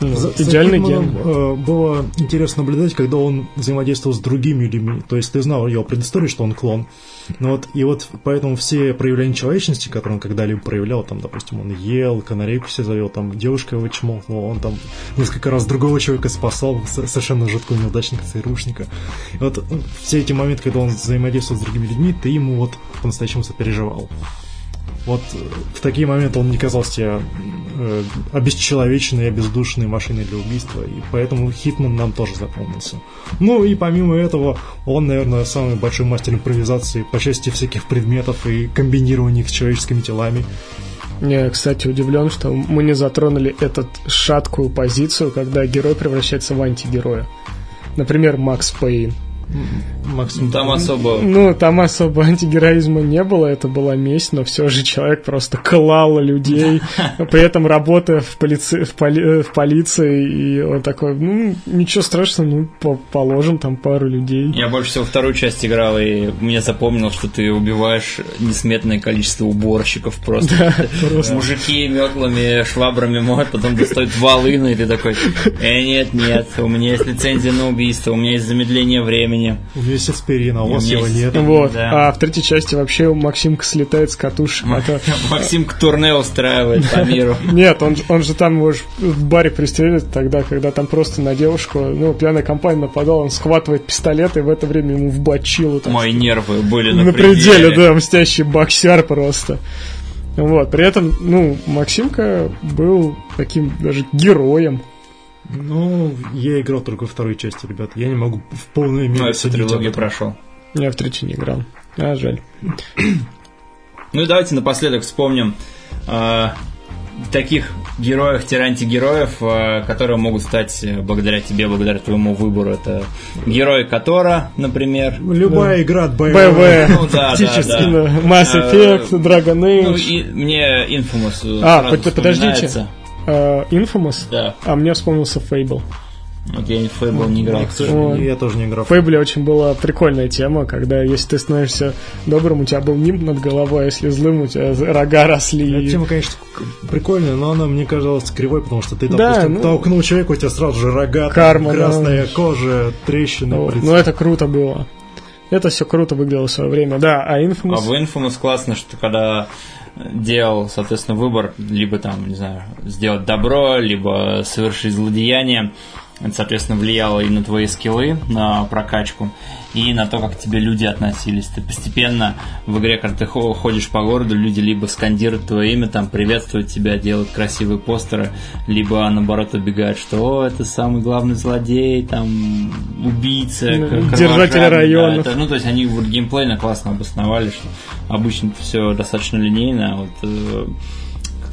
Ну, За- за идеальный ген. было интересно наблюдать, когда он взаимодействовал с другими людьми. То есть ты знал его предысторию, что он клон. Ну вот, и вот поэтому все проявления человечности, которые он когда-либо проявлял, там, допустим, он ел, канарейку себе завел, там, девушка его чмокнула, он там несколько раз другого человека спасал, со- совершенно жуткого неудачника, ЦРУшника. И вот м, все эти моменты, когда он взаимодействовал с другими людьми, ты ему вот по-настоящему сопереживал. Вот э, в такие моменты он не казался тебе э, обесчеловеченной, обездушенной машиной для убийства, и поэтому Хитман нам тоже запомнился. Ну и помимо этого, он, наверное, самый большой мастер импровизации по части всяких предметов и комбинирования их с человеческими телами. Я, кстати, удивлен, что мы не затронули эту шаткую позицию, когда герой превращается в антигероя. Например, Макс Пейн. Максим, Там особо... Ну, там особо антигероизма не было, это была месть, но все же человек просто клал людей, при этом работая в, полиции, в, поли- э, в полиции, и он такой, ну, ничего страшного, ну, по- положим там пару людей. Я больше всего вторую часть играл, и мне запомнил, что ты убиваешь несметное количество уборщиков просто. просто. Мужики метлами, швабрами моют, потом достают волыну, и ты такой, э, нет, нет, у меня есть лицензия на убийство, у меня есть замедление времени. Меня есть аспирин, а у вас его нет. Вот. Да. А в третьей части вообще Максимка слетает с катушек. Это- Максим к турне устраивает по миру. Нет, он, он же там может в баре пристрелит тогда, когда там просто на девушку, ну, пьяная компания нападала, он схватывает пистолет и в это время ему в бочилу. так Мои нервы были на, на пределе, да, мстящий боксер просто. Вот, при этом, ну, Максимка был таким даже героем. Ну, я играл только во второй части, ребят. Я не могу в полной мере Ну, я всю трилогию этом. прошел. Я в третий не играл. А, жаль. Ну и давайте напоследок вспомним э, таких героев-антигероев, э, которые могут стать э, благодаря тебе, благодаря твоему выбору. Это герой Котора, например. Любая игра от BioWare. БВ, Ну да, да, Фактически, да. ну, Mass Э, Effect, Dragon Ну, Age, и мне Infamous А, подождите. Э, Infamous, Да, а мне вспомнился Fable. вот я в Fable не играл. К сожалению, Вот. я тоже не играл. В Фейбле очень была прикольная тема, когда если ты становишься добрым, у тебя был нимб над головой, а если злым, у тебя рога росли. Эта тема, конечно, к- прикольная, но она мне казалась кривой, потому что ты, Да, допустим, ну- толкнул человека, у тебя сразу же рога, там, Карма, да. красная кожа, трещины. Лице. Но это круто было. Это все круто выглядело в свое время. Да, а А Infamous... в Infamous классно, что когда делал, соответственно, выбор, либо там, не знаю, сделать добро, либо совершить злодеяние, это, соответственно, влияло и на твои скиллы, на прокачку, и на то, как к тебе люди относились. Ты постепенно в игре, когда ты хо- ходишь по городу, люди либо скандируют твое имя, там, приветствуют тебя, делают красивые постеры, либо, наоборот, убегают, что «О, это самый главный злодей, там, убийца, Ну, держатель кровожадный». Да, это- ну, то есть они вот геймплейно классно обосновали, что обычно все достаточно линейно, а вот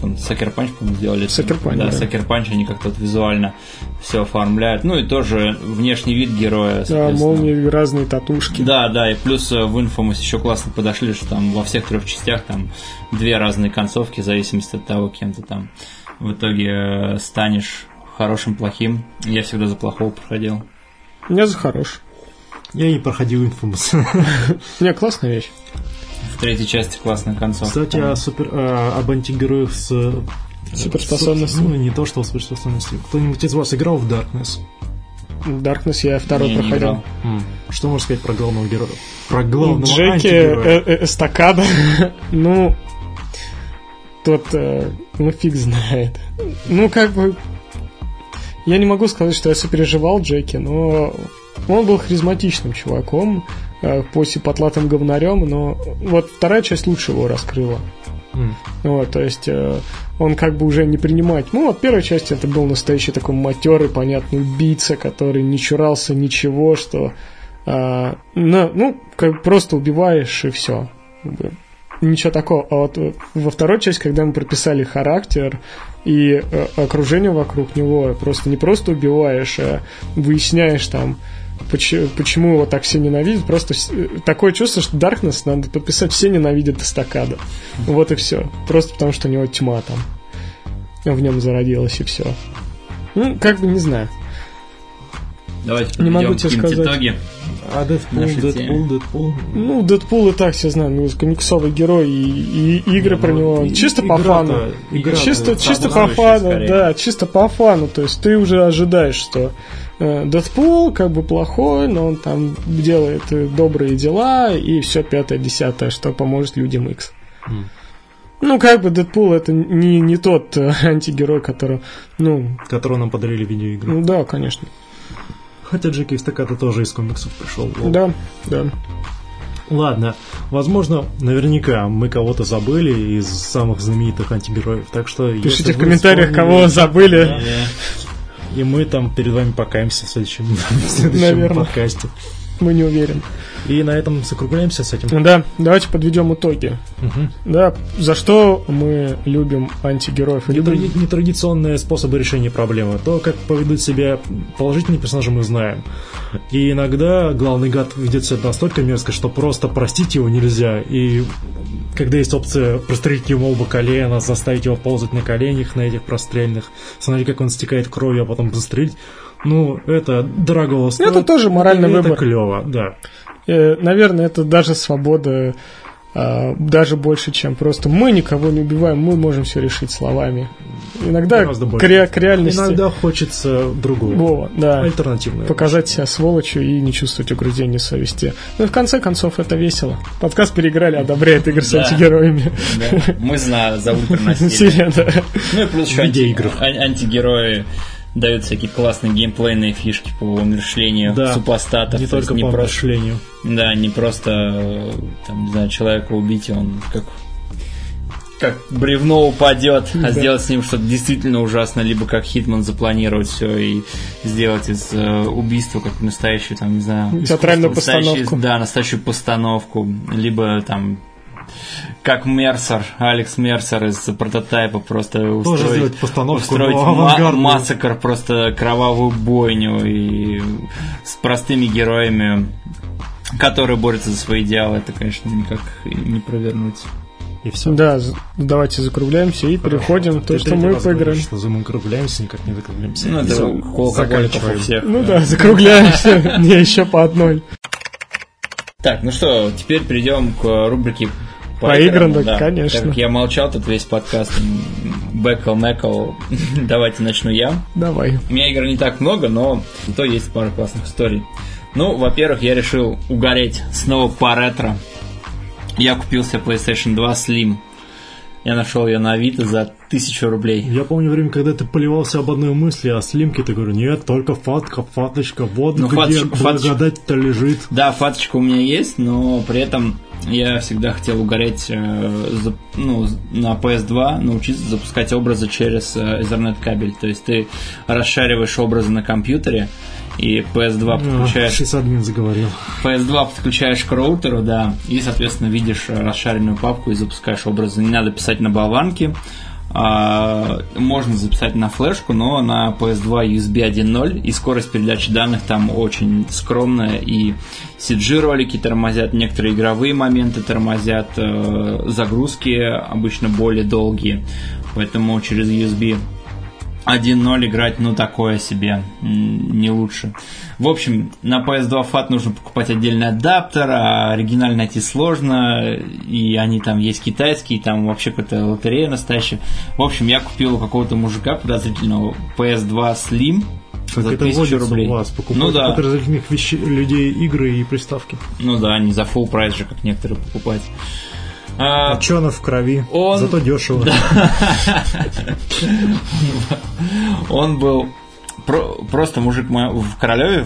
там Sucker Punch, по-моему, сделали. Sucker Punch, да, да. Punch, они как-то вот визуально все оформляют. Ну и тоже внешний вид героя, Да, молнии, разные татушки. Да, да, и плюс э, в Infamous еще классно подошли, что там во всех трех частях там две разные концовки, в зависимости от того, кем ты там в итоге э, станешь хорошим, плохим. Я всегда за плохого проходил. Я за хорош. Я не проходил Infamous. Не, классная вещь. Третьей части классная концовка. Кстати, о супер, а, об антигероях с... э, Суперспособностью. Ну, не то, что суперспособностью. Кто-нибудь из вас играл в Darkness? Darkness я второй Не, не проходил. играл. Что можно сказать про главного героя? Про главного Джеки антигероя. э- э- эстакада. ну, тот, э, ну фиг знает. Ну, как бы, я не могу сказать, что я сопереживал Джеки, но он был харизматичным чуваком, э, пусть и потлатым говнарем, но вот вторая часть лучше его раскрыла. М. Вот, то есть э, он как бы уже не принимать. Ну, вот первая часть это был настоящий такой матерый, понятный убийца, который не чурался ничего, что э, на- ну, как просто убиваешь и все. Ничего такого. А вот э, во второй части, когда мы прописали характер и э, окружение вокруг него, просто не просто убиваешь, а выясняешь там, поч- почему его так все ненавидят. Просто э, такое чувство, что Darkness надо подписать все ненавидят эстакаду. Вот и все. Просто потому, что у него тьма там в нем зародилась и все. Ну, как бы не знаю. Давайте Не могу тебе сказать. итоги. А Дэдпул, Дэдпул. Дэдпул. Ну, Дэдпул и так все знают, ну, комиксовый герой и, и игры Ну, про него. и- чисто по фану. игра-то чисто чисто по фану, скорее. да, чисто по фану. То есть ты уже ожидаешь, что Дэдпул как бы плохой, но он там делает э, добрые дела и все пятое-десятое, что поможет людям X. М. Ну, как бы Дэдпул это не, не тот э, антигерой, который, ну, Которого нам подарили видеоигры. ну да, конечно. Хотя Джеки Эстакада тоже из комиксов пришел. Лол. Да, да. Ладно, возможно, наверняка мы кого-то забыли из самых знаменитых антигероев, так что... Пишите в комментариях, вспомнили, кого забыли. Э, И мы там перед вами покаемся в следующем, в следующем Наверно. подкасте. мы не уверены. И на этом закругляемся с этим. Да, давайте подведем итоги. Мгм. Да, за что мы любим антигероев? и Любим... Нетради- Нетрадиционные способы решения проблемы. То, как поведут себя положительные персонажи, мы знаем. И иногда главный гад ведет себя настолько мерзко, что просто простить его нельзя. И когда есть опция прострелить ему оба колена, заставить его ползать на коленях на этих прострельных, смотреть, как он стекает кровью, а потом застрелить, ну, это дорого стоит. Это тоже моральный это выбор. клево, да. Э, Наверное, это даже свобода, даже больше, чем просто мы никого не убиваем, мы можем все решить словами. Иногда к, ре- к реальности... Иногда хочется другого. Во, да. Альтернативное. Показать себя сволочью и не чувствовать угрызения совести. Ну и в конце концов это весело. Подкаст переиграли, одобряет игры с антигероями. Мы за, за ультранасилие. Ну и плюс еще ан- антигерои дают всякие классные геймплейные фишки по умершлению Да. супостатов. Не только по просто, мышлению. Да, не просто э, там, не знаю, человека убить, он как как бревно упадет, а Да. сделать с ним что-то действительно ужасно, либо как Хитман запланировать все и сделать из э, убийства как настоящую, там, не знаю, Театральную постановку. Да, настоящую постановку, либо там как Мерсер, Алекс Мерсер из прототайпа просто Тоже устроить, постановку, устроить ма- массакр, просто кровавую бойню и с простыми героями, которые борются за свои идеалы, это, конечно, никак не провернуть. И все. Да, давайте закругляемся и переходим в то, что мы поиграем. Что мы закругляемся, никак не закругляемся. Ну, это заканчиваем. всех. Ну да, закругляемся. Не, еще по одной. Так, ну что, теперь перейдем к рубрике По играм, да, конечно. Так как я молчал тут весь подкаст, бэкал, мэкал, давайте начну я. Давай. У меня игр не так много, но зато есть пара классных историй. Ну, во-первых, я решил угореть снова по ретро. Я купил себе PlayStation 2 Slim. Я нашел ее на Авито за тысячу рублей. Я помню время, когда ты поливался об одной мысли, а слимки ты говорю, нет, только фатка, фаточка, вот Ну, где фаточка- фаточка. благодать-то лежит. Да, фаточка у меня есть, но при этом я всегда хотел угореть э, за- ну, на PS2, научиться запускать образы через э, Ethernet кабель. То есть ты расшариваешь образы на компьютере, и PS2 подключаешь админ заговорил. PS2 подключаешь к роутеру, да, и, соответственно, видишь расшаренную папку и запускаешь образы. Не надо писать на болванке. А, можно записать на флешку, но на PS2 USB 1.0 и скорость передачи данных там очень скромная и CG-ролики тормозят, некоторые игровые моменты тормозят, э, загрузки обычно более долгие, поэтому через USB 1.0 играть, ну, такое себе, не лучше. В общем, на PS2 FAT нужно покупать отдельный адаптер, а оригинально найти сложно, и они там есть китайские, там вообще какая-то лотерея настоящая. В общем, я купил у какого-то мужика подозрительного PS2 Slim Как за это 1000 водится рублей. у вас, покупать ну да, подразделительных вещей, людей игры и приставки. ну да, не за full прайс же, как некоторые покупать. А, она в крови? Он- Зато дешево. Он был про- просто мужик в Королеве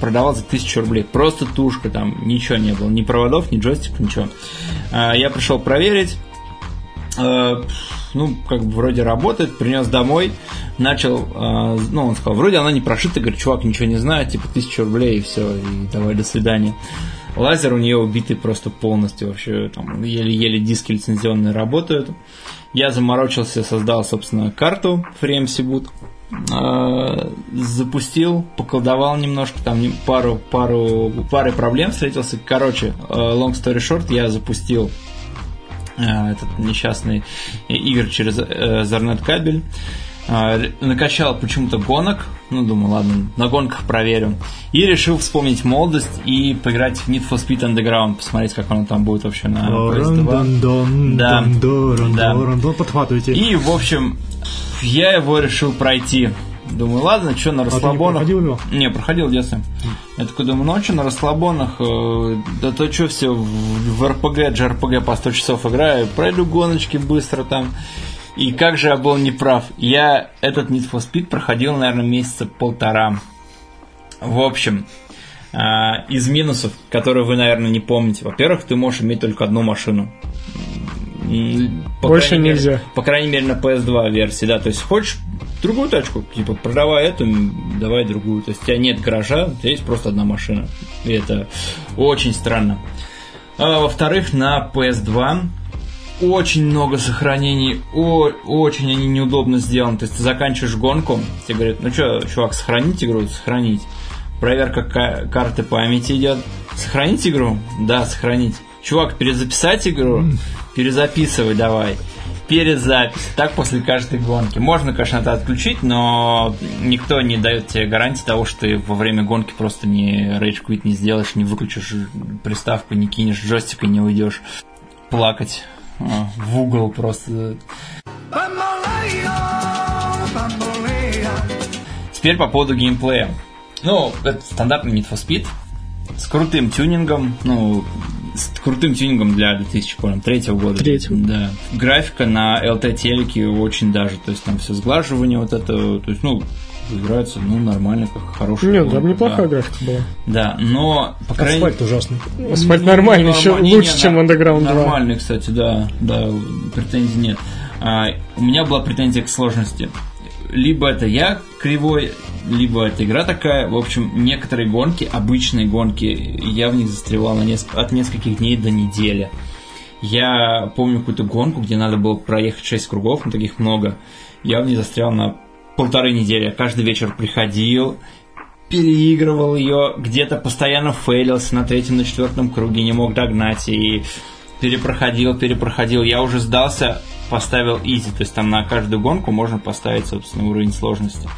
продавал за тысячу рублей. Просто тушка, там ничего не было. Ни проводов, ни джойстик, ничего. А, Я пришел проверить. А, Ну, как бы вроде работает, принес домой, начал, а, ну, он сказал, вроде она не прошита, говорит, чувак, ничего не знает, типа, тысяча рублей, и все, и давай, до свидания. Лазер у нее убитый просто полностью, вообще, там, еле-еле диски лицензионные работают. Я заморочился, создал, собственно, карту FrameC Boot, а, запустил, поколдовал немножко, там пару, пару, пары проблем встретился. Короче, э, long story short, я запустил э, этот несчастный игр через э, Ethernet кабель. Э, Накачал почему-то гонок. Ну, думаю, ладно, на гонках проверю. И решил вспомнить молодость и поиграть в Need for Speed Underground, посмотреть, как оно там будет вообще на PS2. Да. Да. Подхватывайте. И, в общем, я его решил пройти. Думаю, ладно, что на А ты не расслабонах. проходил его? Не, проходил в детстве. Я такой думаю, ну а что на расслабонах, э, да то что все в, в РПГ, JRPG по 100 часов играю, пройду гоночки быстро там. И как же я был неправ. Я этот Need for Speed проходил, наверное, месяца полтора. В общем, а, из минусов, которые вы, наверное, не помните. Во-первых, ты можешь иметь только одну машину. По Больше мере- нельзя. по крайней мере, на PS2 версии, да. То есть, хочешь другую тачку, типа, продавай эту, давай другую. То есть, у тебя нет гаража, у тебя есть просто одна машина. И это очень странно. А, во-вторых, на PS2 очень много сохранений, о- очень они неудобно сделаны. То есть ты заканчиваешь гонку, тебе говорят, ну что, чувак, сохранить игру? Сохранить. Проверка ка- карты памяти идет. Сохранить игру? Да, сохранить. Чувак, перезаписать игру? Перезаписывай давай. Перезапись. Так после каждой гонки. Можно, конечно, это отключить, но никто не дает тебе гарантии того, что ты во время гонки просто не рейдж квит не сделаешь, не выключишь приставку, не кинешь джойстик и не уйдешь плакать в угол просто. Теперь по поводу геймплея. Ну, это стандартный Need for Speed с крутым тюнингом, ну, с крутым тюнингом для 2003 года. Третьего. Да. Графика на LT телеке очень даже, то есть там все сглаживание вот это, то есть, ну, играется, ну, нормально, как хороший. Нет, гонка, там неплохая да. графика была. Да, но, по крайней мере... Асфальт ужасный. Асфальт нормальный, еще лучше, Не, чем на- Underground 2. Нормальный, кстати, да, да, претензий нет. А, у меня была претензия к сложности. Либо это я кривой, либо это игра такая. В общем, некоторые гонки, обычные гонки, я в них застревал на неск- от нескольких дней до недели. Я помню какую-то гонку, где надо было проехать 6 кругов, но таких много. Я в ней застрял на полторы недели. Каждый вечер приходил, переигрывал ее, где-то постоянно фейлился на третьем, на четвертом круге, не мог догнать и перепроходил, перепроходил. Я уже сдался, поставил easy, то есть там на каждую гонку можно поставить, собственно, уровень сложности.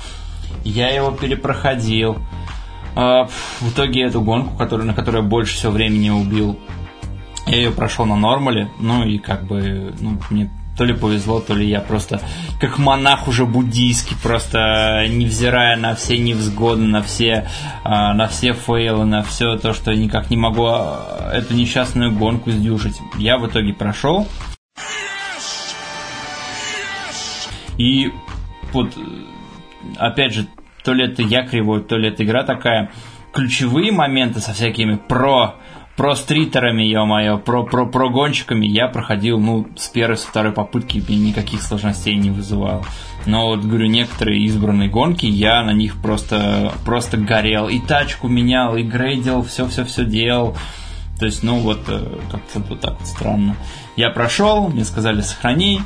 Я его перепроходил. А, В итоге эту гонку, которую, на которую я больше всего времени убил, я ее прошел на нормале, ну и как бы, ну, мне то ли повезло, то ли я просто как монах уже буддийский, просто невзирая на все невзгоды, на все, а, на все фейлы, на все то, что никак не могу а, эту несчастную гонку сдюжить. Я в итоге прошел. И вот, э, опять же, то ли это я кривой, то ли это игра такая. Ключевые моменты со всякими про про стритерами, ё-моё, про, про, про гонщиками я проходил, ну, с первой, со второй попытки и никаких сложностей не вызывал. Но вот, говорю, некоторые избранные гонки, я на них просто, просто горел. И тачку менял, и грейдил, все-все-все делал. То есть, ну, вот, э, как-то вот так вот странно. Я прошел, мне сказали, сохрани.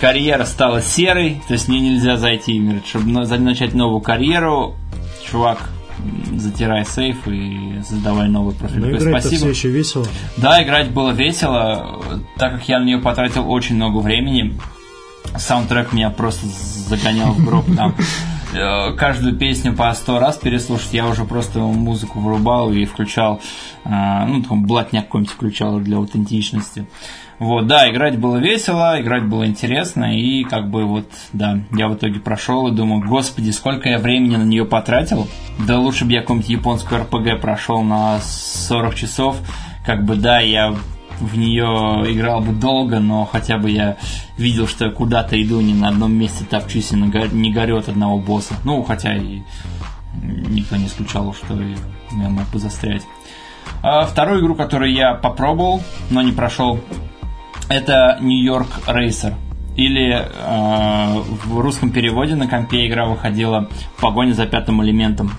Карьера стала серой, то есть мне нельзя зайти, чтобы начать новую карьеру. Чувак, затирай сейф и создавай новый профиль. Но Спасибо. все еще весело. Да, играть было весело, так как я на нее потратил очень много времени. Саундтрек меня просто загонял в гроб там. Э, Каждую песню по сто раз переслушать, я уже просто музыку вырубал и включал, э, ну, там, блатняк какой-нибудь включал для аутентичности. Вот, да, играть было весело, играть было интересно, и как бы вот, да, я в итоге прошел и думаю, господи, сколько я времени на нее потратил, да лучше бы я какую-нибудь японскую РПГ прошел на 40 часов, как бы, да, я в нее играл бы долго, но хотя бы я видел, что я куда-то иду, не на одном месте топчусь и не го- не горю от одного босса. Ну, хотя и никто не исключал, что я мог бы застрять. А вторую игру, которую я попробовал, но не прошел, это York Racer. Или э, в русском переводе на компе игра выходила «Погоня за пятым элементом».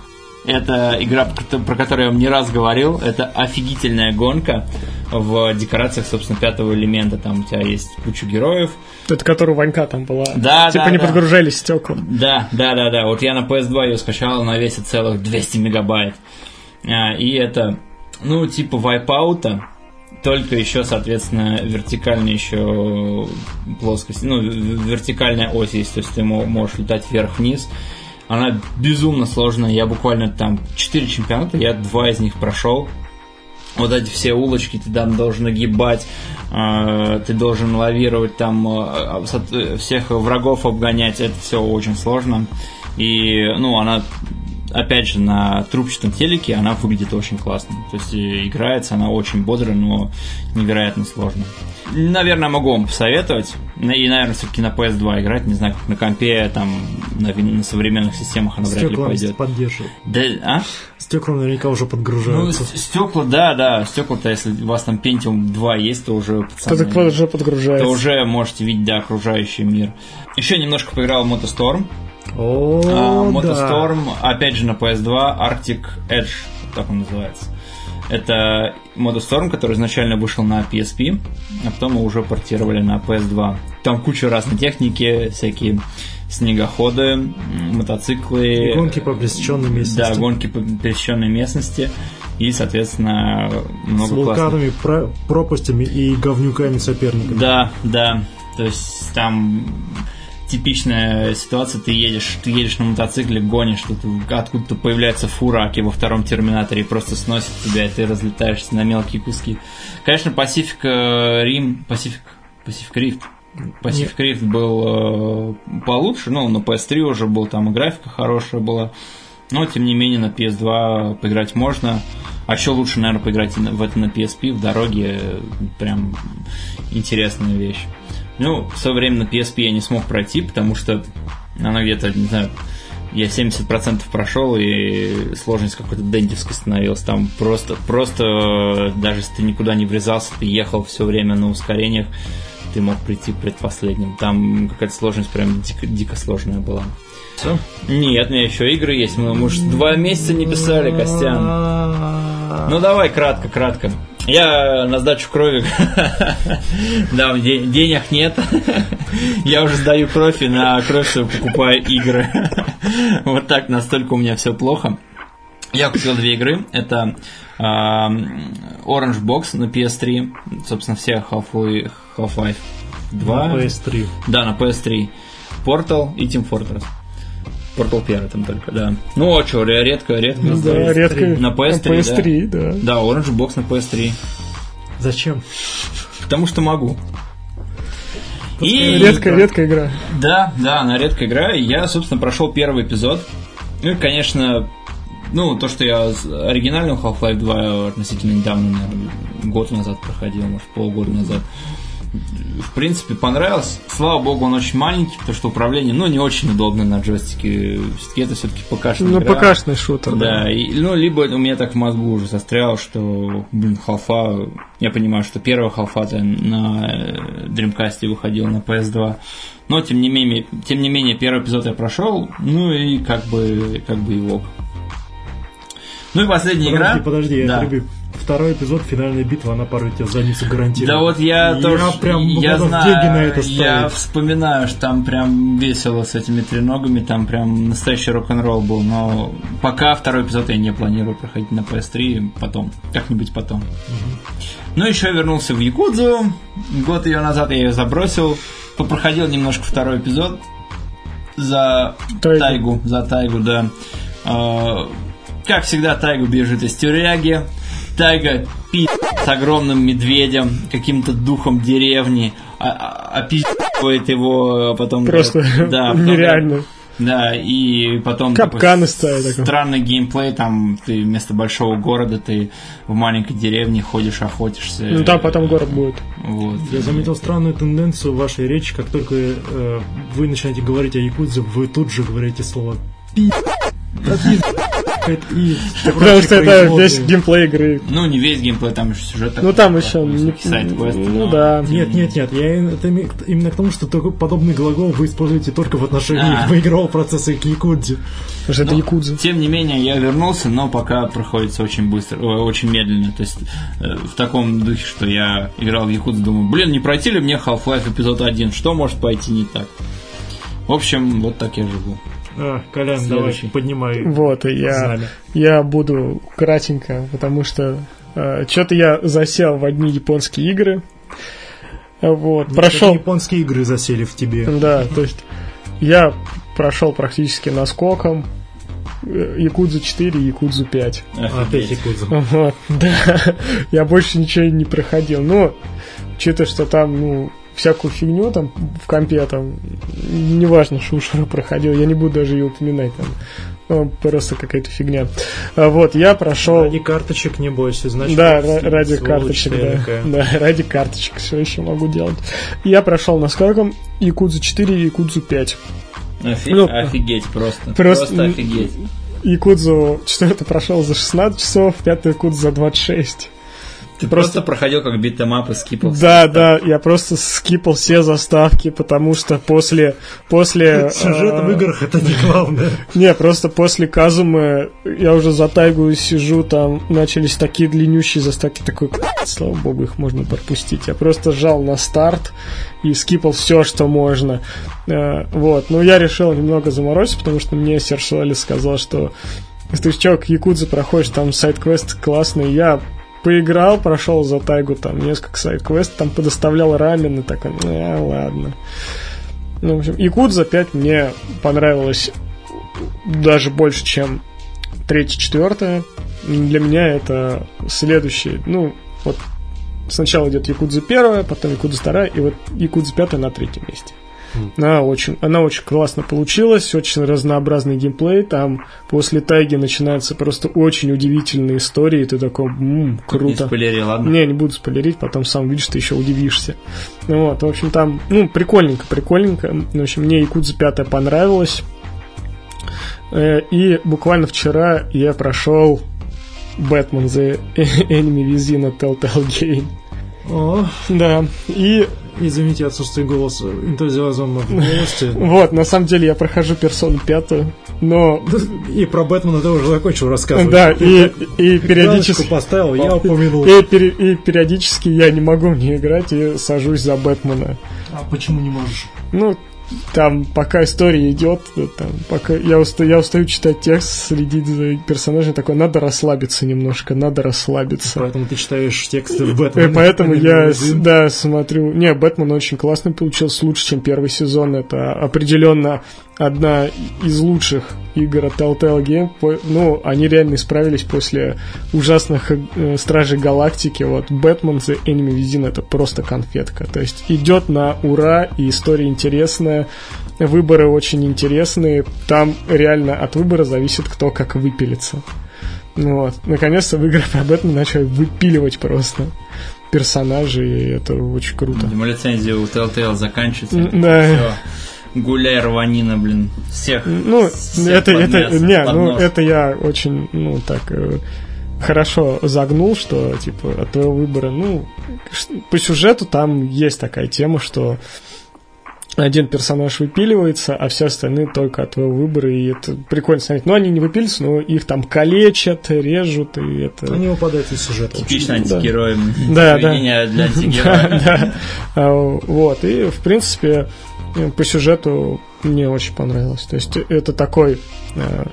Это игра, про кото- про которую я вам не раз говорил. Это офигительная гонка в декорациях, собственно, пятого элемента. Там у тебя есть куча героев. Это которая у Ванька там была. Да, Типа да, не да. подгружались стекла. Да, да, да, да. Вот я на PS2 ее скачал, она весит целых 200 мегабайт. А, и это, ну, типа вайпаута, только еще, соответственно, вертикальная еще плоскость, ну, вертикальная ось есть, то есть ты мо- можешь летать вверх-вниз. Она безумно сложная, я буквально там 4 чемпионата, я два из них прошел. Вот эти все улочки ты там должен огибать, э, ты должен лавировать там, э, со- всех врагов обгонять, это все очень сложно. И, ну, она, опять же, на трубчатом телеке она выглядит очень классно. То есть э, играется она очень бодро, но невероятно сложно. Наверное, могу вам посоветовать. И, наверное, все-таки на PS2 играть. Не знаю, как на компе там на, на современных системах она вряд ли пойдет. поддерживают. Да, а? Стекла наверняка уже Ну, подгружаются. стекла, да, да, стекла-то, если у вас там Pentium 2 есть, то уже, То пацаны, так уже подгружается. то уже можете видеть, да, окружающий мир. Еще немножко поиграл в MotoStorm. О, А, да. MotoStorm, опять же на PS2, Arctic Edge, так он называется. Это MotoStorm, который изначально вышел на PSP, а потом мы уже портировали на PS2. Там куча разной техники, всякие снегоходы, мотоциклы. Гонки по пересеченной местности. Да, гонки по пересеченной местности. И, соответственно, много С классных вулканами, про- пропастями и говнюками соперниками. да, да. То есть там типичная ситуация, ты едешь, ты едешь на мотоцикле, гонишь, тут откуда-то появляется фура, аки во втором Терминаторе, и просто сносит тебя, и ты разлетаешься на мелкие куски. Конечно, Pacific э, Rim, Pacific, Pacific Rift, Pacific Rift был э, получше, ну, на PS3 уже был, там и графика хорошая была. Но, тем не менее, на PS2 поиграть можно. А еще лучше, наверное, поиграть в это на PSP в дороге. э, Прям интересная вещь. Ну, в свое время на PSP я не смог пройти, потому что она где-то, не знаю, я 70% прошел, и сложность какой-то дентевской становилась. Там просто, просто, даже если ты никуда не врезался, ты ехал все время на ускорениях, ты мог прийти предпоследним. Там какая-то сложность прям дико, дико сложная была. Всё? Нет, у меня еще игры есть. Мы, может, два месяца не писали, Костян. Ну давай, кратко, кратко. Я на сдачу крови. Да, де- денег нет. Я уже сдаю кровь и на кровь покупаю игры. Вот так, настолько у меня все плохо. Я купил две игры. Это Orange Box на PS3. Собственно, все Half-Life 2. На PS3. Да, на PS3. Portal и Team Fortress. Portal первый там только, да. Ну, а что, редко, редко. Ну да, редко. На PS3, PS3, да. Да, Orange Box на PS3. Зачем? Потому что могу. И Редкая, редкая игра. Да, да, она редко играю. Я, собственно, прошел первый эпизод. Ну и, конечно, ну, то, что я с- оригинальную Half-Life 2 относительно недавно, наверное, год назад проходил, может, полгода назад. В принципе, понравилось. Слава богу, он очень маленький, потому что управление, ну, не очень удобно на джойстике. Все-таки это все-таки ПКшная Ну. ПКшный шутер, да. Да, и, ну, либо у меня так в мозгу уже застряло, что, блин, халфа, я понимаю, что первая халфа на э, Dreamcast выходила на PS2, но, тем не менее, тем не менее, первый эпизод я прошел, ну, и как бы, как бы ок. Ну, и последняя Подожди, игра. подожди, я Да. Второй эпизод, финальная битва, она порой тебе задницу гарантирует. Да вот я, тоже, прям я знаю, деньги на это я ставить. вспоминаю, что там прям весело с этими треногами, там прям настоящий рок-н-ролл был, но пока второй эпизод я не планирую проходить на PS3, потом, как-нибудь потом. Ну, еще я вернулся в Якудзу, год ее назад я ее забросил, попроходил немножко второй эпизод за Тайгу. тайгу, за тайгу, да. А, как всегда, тайгу бежит из тюряги, тайга пи с огромным медведем, каким-то духом деревни, а- а- описывает его, а потом... Просто да, потом- нереально. да, и потом Капканы такой ставят. Странный геймплей, там ты вместо большого города ты в маленькой деревне ходишь, охотишься. Ну, там потом город будет. Вот. Я заметил странную тенденцию в вашей речи, как только э, вы начинаете говорить о Якудзе, вы тут же говорите слово пи. пи- и Потому что это весь геймплей игры. Ну, не весь геймплей, там еще сюжет. Ну, там еще... Ну, но- да. Нет, нет, нет, я именно к тому, что подобный глагол вы используете только в отношении А. игрового процесса к Якудзе. Потому что это Ну, Якудза. Тем не менее, я вернулся, но пока проходится очень быстро, очень медленно. То есть э, в таком духе, что я играл в Якудзу, думаю, блин, не пройти ли мне Half-Life эпизод 1? Что может пойти не так? В общем, вот так я живу. А, Колян, Следующий. давай, поднимай Вот, и я, знамя. я буду кратенько, потому что что-то я засел в одни японские игры. Вот, Прошел. прошел, японские игры засели в тебе. да, то есть я прошел практически наскоком э, Якудзу 4 и Якудзу 5. Опять Якудза. Вот, да, я больше ничего не проходил. Но, учитывая, что там, ну, всякую фигню там в компе там, неважно, шушера проходил, я не буду даже ее упоминать там. Ну, просто какая-то фигня. А Вот, я прошел... Ради карточек, не бойся, значит. Да, ра- ради карточек, да. такая. Да, ради карточек все еще могу делать. Я прошел наскоком Якудзу 4 и Якудзу 5. Офи- Ну, офигеть просто. просто- Просто, офигеть. Якудзу четвертый прошел за 16 часов, пятый Якудзу за 26. Ты просто проходил как beat 'em up и скипал. Да, да, я просто скипал все заставки, потому что после... после Сюжет в играх это не главное. Не, просто после Казумы я уже за тайгу сижу, там начались такие длиннющие заставки, такой, слава богу, их можно пропустить. Я просто жал на старт и скипал все, что можно. Э, Вот, но я решил немного заморозить, потому что мне Серж Уэллис сказал, что ты что, к Якудзе проходишь, там сайт-квест классный, я поиграл, прошел за тайгу там несколько сайт-квест, там подоставлял рамен и такой, ну ладно. Ну, в общем, Якудза 5 мне понравилось даже больше, чем третья, четвертая. Для меня это следующий, ну, вот сначала идет Якудза первая, потом Якудза вторая, и вот Якудза пятая на третьем месте. Она очень, она очень классно получилась, очень разнообразный геймплей. Там после тайги начинаются просто очень удивительные истории. и Ты такой, «М, Не круто. спойлери, ладно? Не, не буду спойлерить, потом сам увидишь, ты еще удивишься. Вот, в общем, там, ну, прикольненько, прикольненько. В общем, мне Якудза 5 понравилась. Э, И буквально вчера я прошел Бэтмен The Enemy Within a Telltale Game. О, Да, и извините, отсутствие голоса, энтузиазма в голосе. вот, на самом деле я прохожу персону пятую, но И про Бэтмена ты уже закончил рассказывать. да, и, и Галочку периодически поставил, я упомянул. и, пере- и периодически я не могу в нее играть и сажусь за Бэтмена. А почему не можешь? Ну, там, пока история идет, там, пока я, уста- я устаю читать текст, следить за персонажем, такой, надо расслабиться немножко, надо расслабиться. Поэтому ты читаешь тексты И Бэтмена. поэтому я, да, смотрю... Не, Бэтмен очень классный получился, лучше, чем первый сезон. Это определенно одна из лучших игр от Telltale Game. Ну, они реально исправились после ужасных э, Стражей Галактики. Вот Бэтмен The Enemy Within это просто конфетка. То есть идет на ура, и история интересная, выборы очень интересные. Там реально от выбора зависит, кто как выпилится. Ну Вот. Наконец-то в играх про Бэтмена начали выпиливать просто персонажей, и это очень круто. Видимо, лицензия у Telltale заканчивается. Да. Всё. Гуляй, рванина, блин. Всех. Ну, всех это, под это, мясо, не, под ну, нож. это я очень, ну, так, э, хорошо загнул, что, типа, от твоего выбора, ну, по сюжету там есть такая тема, что один персонаж выпиливается, а все остальные только от твоего выбора, и это прикольно смотреть. Но они не выпиливаются, но их там калечат, режут, и это... Они выпадают из сюжета. Типично Да. антигерой. Да, да. Для антигероя. А, Вот, и, в принципе, по сюжету мне очень понравилось. То есть это такой, э,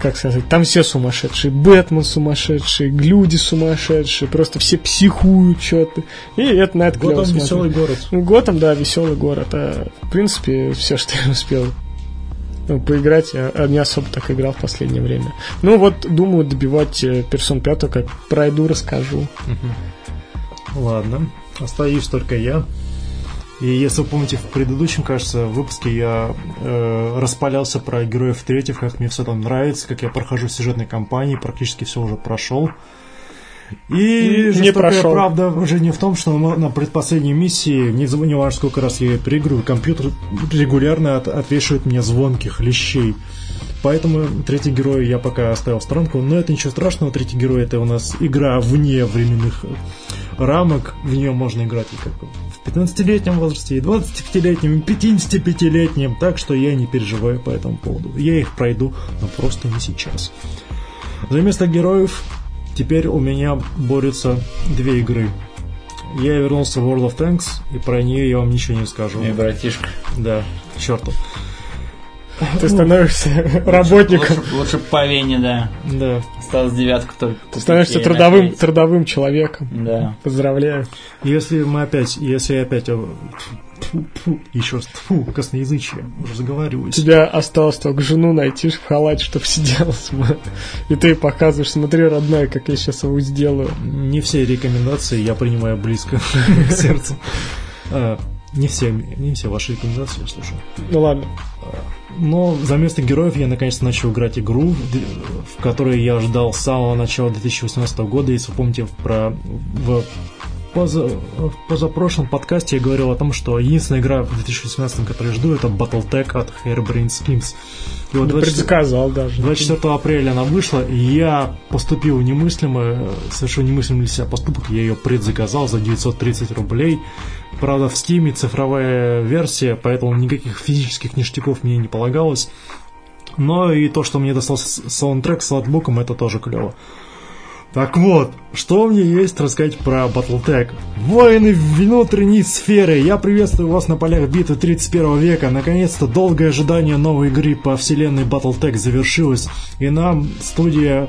как сказать, там все сумасшедшие. Бэтмен сумасшедший, люди сумасшедшие, просто все психуют что-то. И это на это клево Готэм смотреть. веселый город. Ну, Готэм, да, веселый город. А, в принципе, все, что я успел ну, поиграть, я не особо так играл в последнее время. Ну вот, думаю, добивать э, персон 5, как пройду, расскажу. Ладно, остаюсь только я. И если вы помните, в предыдущем, кажется, выпуске я э, распалялся про героев третьих, как мне все там нравится, как я прохожу сюжетной кампании, практически все уже прошел. И Не прошел. правда уже не в том, что на предпоследней миссии, не, не важно сколько раз я ее переигрываю, компьютер регулярно от- отвешивает мне звонких лещей. Поэтому третий герой я пока оставил в сторонку, но это ничего страшного. Третий герой это у нас игра вне временных рамок. В нее можно играть и как в 15-летнем возрасте, и 25-летнем, и 55-летнем. Так что я не переживаю по этому поводу. Я их пройду, но просто не сейчас. За место героев теперь у меня борются две игры. Я вернулся в World of Tanks, и про нее я вам ничего не скажу. Эй, братишка. Да, к черту. Ты становишься работником, Лучше, по Вене, да. Да. Осталась девятка только. ты становишься трудовым, трудовым человеком. Да. Поздравляю. Если мы опять, если я опять, еще раз, тьфу, косноязычие, уже заговариваюсь. тебя осталось только жену найти в халате, чтобы сидела. И ты показываешь, смотри, родная, как я сейчас его сделаю. Не все рекомендации я принимаю близко к сердцу. А, Не все, не все ваши рекомендации я слушаю. Ну ладно. Но за место героев я наконец-то начал играть игру, в которой я ждал с самого начала 2018 года. Если вы помните, про, в поза, в позапрошлом подкасте я говорил о том, что единственная игра в 2018, которую я жду, это Battletech от Hairbrain Schemes. И вот Ну, 24 предсказал даже. 24 апреля она вышла, и я поступил немыслимо, э, совершенно немыслимый для себя поступок, я ее предзаказал за 930 рублей. Правда, в Steam цифровая версия, поэтому никаких физических ништяков мне не полагалось. Но и то, что мне достался саундтрек с латбуком, это тоже клево. Так вот, что мне есть рассказать про Battletech? Воины внутренней сферы, я приветствую вас на полях битвы 31 века. Наконец-то долгое ожидание новой игры по вселенной Battletech завершилось, и нам студия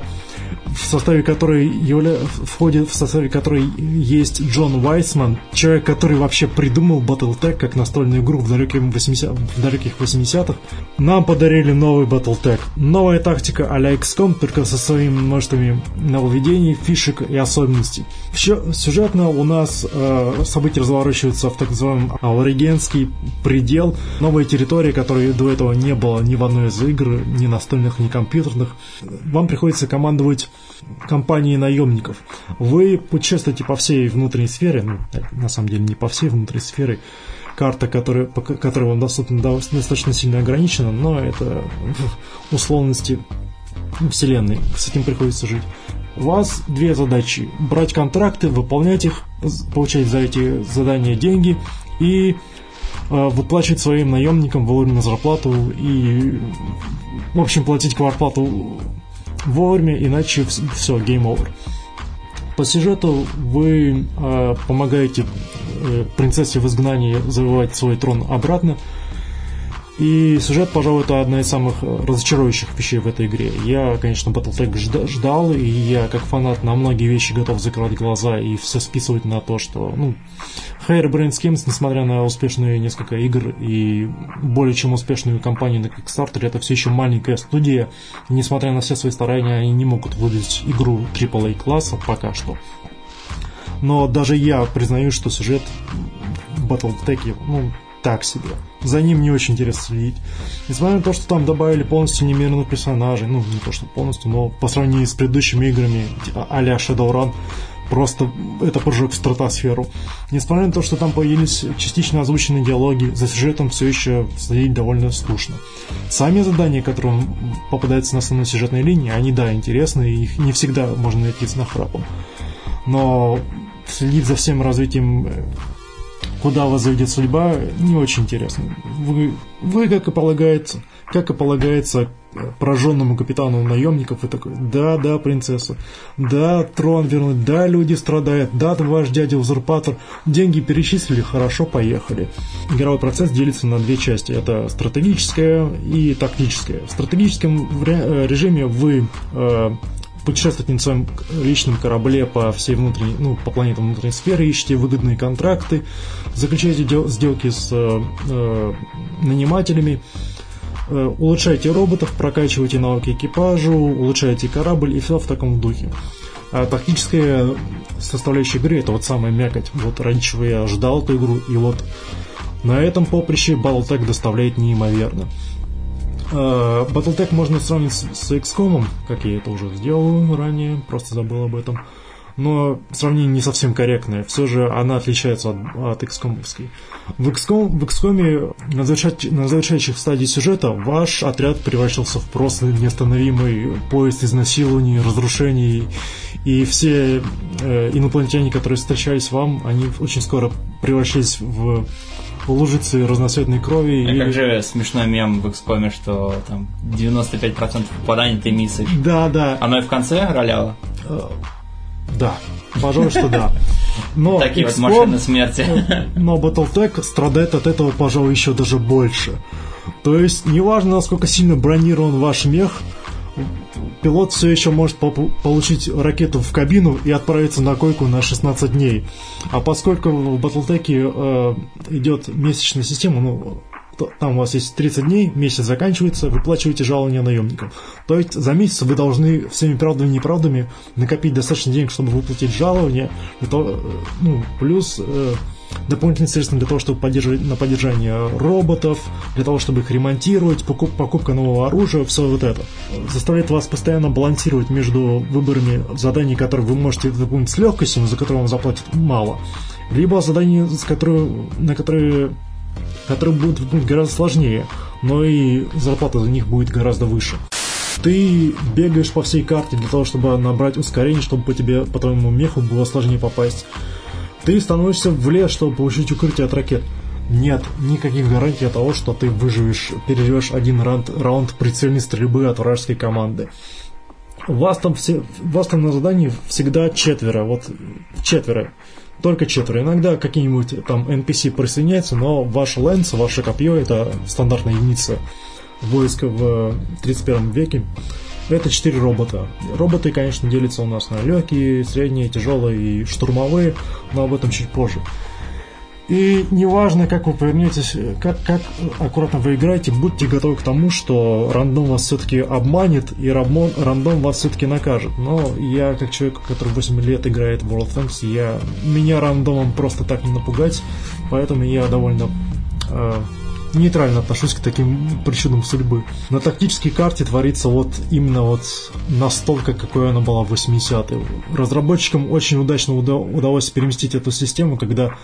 в составе которой явля... входит в составе которой есть Джон Уайсман, человек, который вообще придумал Battletech как настольную игру в, далеким 80... в далеких 80-х, нам подарили новый Battletech. Новая тактика а-ля XCOM, только со своими множествами нововведений, фишек и особенностей. Еще сюжетно у нас э, события разворачиваются в так называемом Алригенский предел, новая территория, которой до этого не было ни в одной из игр, ни настольных, ни компьютерных. Вам приходится командовать компанией наемников. Вы путешествуете по всей внутренней сфере, ну, на самом деле не по всей внутренней сфере, карта, которая, по- которая вам доступна, до- достаточно сильно ограничена, но это условности вселенной. С этим приходится жить. У вас две задачи. Брать контракты, выполнять их, получать за эти задания деньги и э, выплачивать своим наемникам вовремя зарплату и, в общем, платить квартплату вовремя, иначе все, game over. По сюжету вы э, помогаете э, принцессе в изгнании завоевать свой трон обратно. И сюжет, пожалуй, это одна из самых э, разочарующих вещей в этой игре. Я, конечно, Battletech жда- ждал, и я, как фанат, на многие вещи готов закрывать глаза и все списывать на то, что, ну, Hairbrain Schemes, несмотря на успешные несколько игр и более чем успешную кампанию на Kickstarter, это все еще маленькая студия, и несмотря на все свои старания, они не могут выдать игру AAA класса пока что. Но даже я признаю, что сюжет Battletech, ну, так себе. За ним не очень интересно следить. Несмотря на то, что там добавили полностью немеренных персонажей, ну, не то что полностью, но по сравнению с предыдущими играми типа а-ля Shadowrun, просто это прыжок в стратосферу. Несмотря на то, что там появились частично озвученные диалоги, за сюжетом все еще следить довольно скучно. Сами задания, которые попадаются на основной сюжетной линии, они, да, интересны, и их не всегда можно найти с нахрапом. Но следить за всем развитием э, куда вас заведет судьба, не очень интересно. Вы, вы как и полагается, как и полагается пораженному капитану наемников, вы такой, да, да, принцесса, да, трон вернуть, да, люди страдают, да, ваш дядя узурпатор, деньги перечислили, хорошо, поехали. Игровой процесс делится на две части, это стратегическая и тактическая. В стратегическом э, режиме вы э, путешествуете на своем личном корабле по всей внутренней, ну, по планетам внутренней сферы, ищете выгодные контракты, заключаете дел- сделки с э, э, нанимателями, э, улучшаете роботов, прокачиваете навыки экипажу, улучшаете корабль и все в таком духе. А тактическая составляющая игры это вот самая мякоть. Вот чего я ждал эту игру, и вот на этом поприще Battletech доставляет неимоверно. Э, Battletech можно сравнить с, с XCOM, как я это уже сделал ранее, просто забыл об этом. Но сравнение не совсем корректное. Все же она отличается от, от XCOM. В XCOM, в XCOM на, завершать- на завершающих стадии сюжета ваш отряд превращался в просто неостановимый поезд изнасилований, разрушений. И все э, инопланетяне, которые встречались вам, они очень скоро превращались в лужицы разноцветной крови. А или- как же смешной мем в XCOM, что там 95% попаданий ты миссишь. Да, да. Оно и в конце роляло? Да, пожалуй, что да. Но Такие вот XCOM, машины смерти. но Battletech страдает от этого, пожалуй, еще даже больше. То есть, неважно, насколько сильно бронирован ваш мех, пилот все еще может получить ракету в кабину и отправиться на койку на 16 дней. А поскольку в Battletech э, идет месячная система, ну, там у вас есть 30 дней, месяц заканчивается, выплачиваете жалования наемникам. То есть за месяц вы должны всеми правдами и неправдами накопить достаточно денег, чтобы выплатить жалования, и то, э, ну, плюс э, дополнительные средства для того, чтобы поддерживать на поддержание роботов, для того, чтобы их ремонтировать, покуп, покупка нового оружия, все вот это. Заставляет вас постоянно балансировать между выборами заданий, которые вы можете выполнить с легкостью, но за которые вам заплатят мало, либо заданий, с которые, на которые которые будут выполнить гораздо сложнее, но и зарплата за них будет гораздо выше. Ты бегаешь по всей карте для того, чтобы набрать ускорение, чтобы по тебе, по твоему меху было сложнее попасть. Ты становишься в лес, чтобы получить укрытие от ракет. Нет никаких гарантий того, что ты выживешь, переживешь один раунд, раунд прицельной стрельбы от вражеской команды. Вас там, все, вас там на задании всегда четверо, вот четверо, только четверо. Иногда какие-нибудь там NPC присоединяются, но ваш лэнс, ваше копье это стандартная единица войска в 31 веке. Это четыре робота. Роботы, конечно, делятся у нас на легкие, средние, тяжелые и штурмовые, но об этом чуть позже. И неважно, как вы повернетесь, как, как аккуратно вы играете, будьте готовы к тому, что рандом вас все-таки обманет и рандом, рандом вас все-таки накажет. Но я, как человек, который 8 лет играет в World of Tanks, я, меня рандомом просто так не напугать, поэтому я довольно э, нейтрально отношусь к таким причинам судьбы. На тактической карте творится вот именно вот настолько, какой она была в 80-е. Разработчикам очень удачно удалось переместить эту систему, когда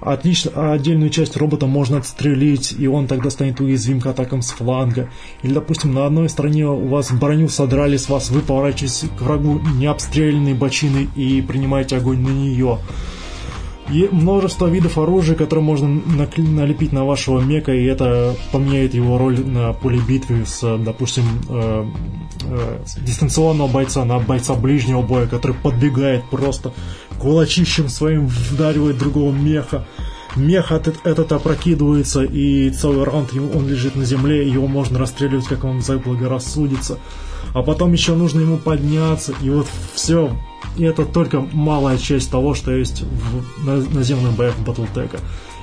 отлично, отдельную часть робота можно отстрелить, и он тогда станет уязвим к атакам с фланга. Или, допустим, на одной стороне у вас броню содрали с вас, вы поворачиваетесь к врагу необстрелянной бочиной и принимаете огонь на нее. И множество видов оружия, которые можно налепить на вашего мека, и это поменяет его роль на поле битвы с, допустим, э, э, дистанционного бойца на бойца ближнего боя, который подбегает просто кулачищем своим вдаривает другого меха. Мех этот, этот опрокидывается, и целый раунд он лежит на земле, его можно расстреливать, как вам заблагорассудится. А потом еще нужно ему подняться, и вот все, и это только малая часть того, что есть в наземных боях Battletech.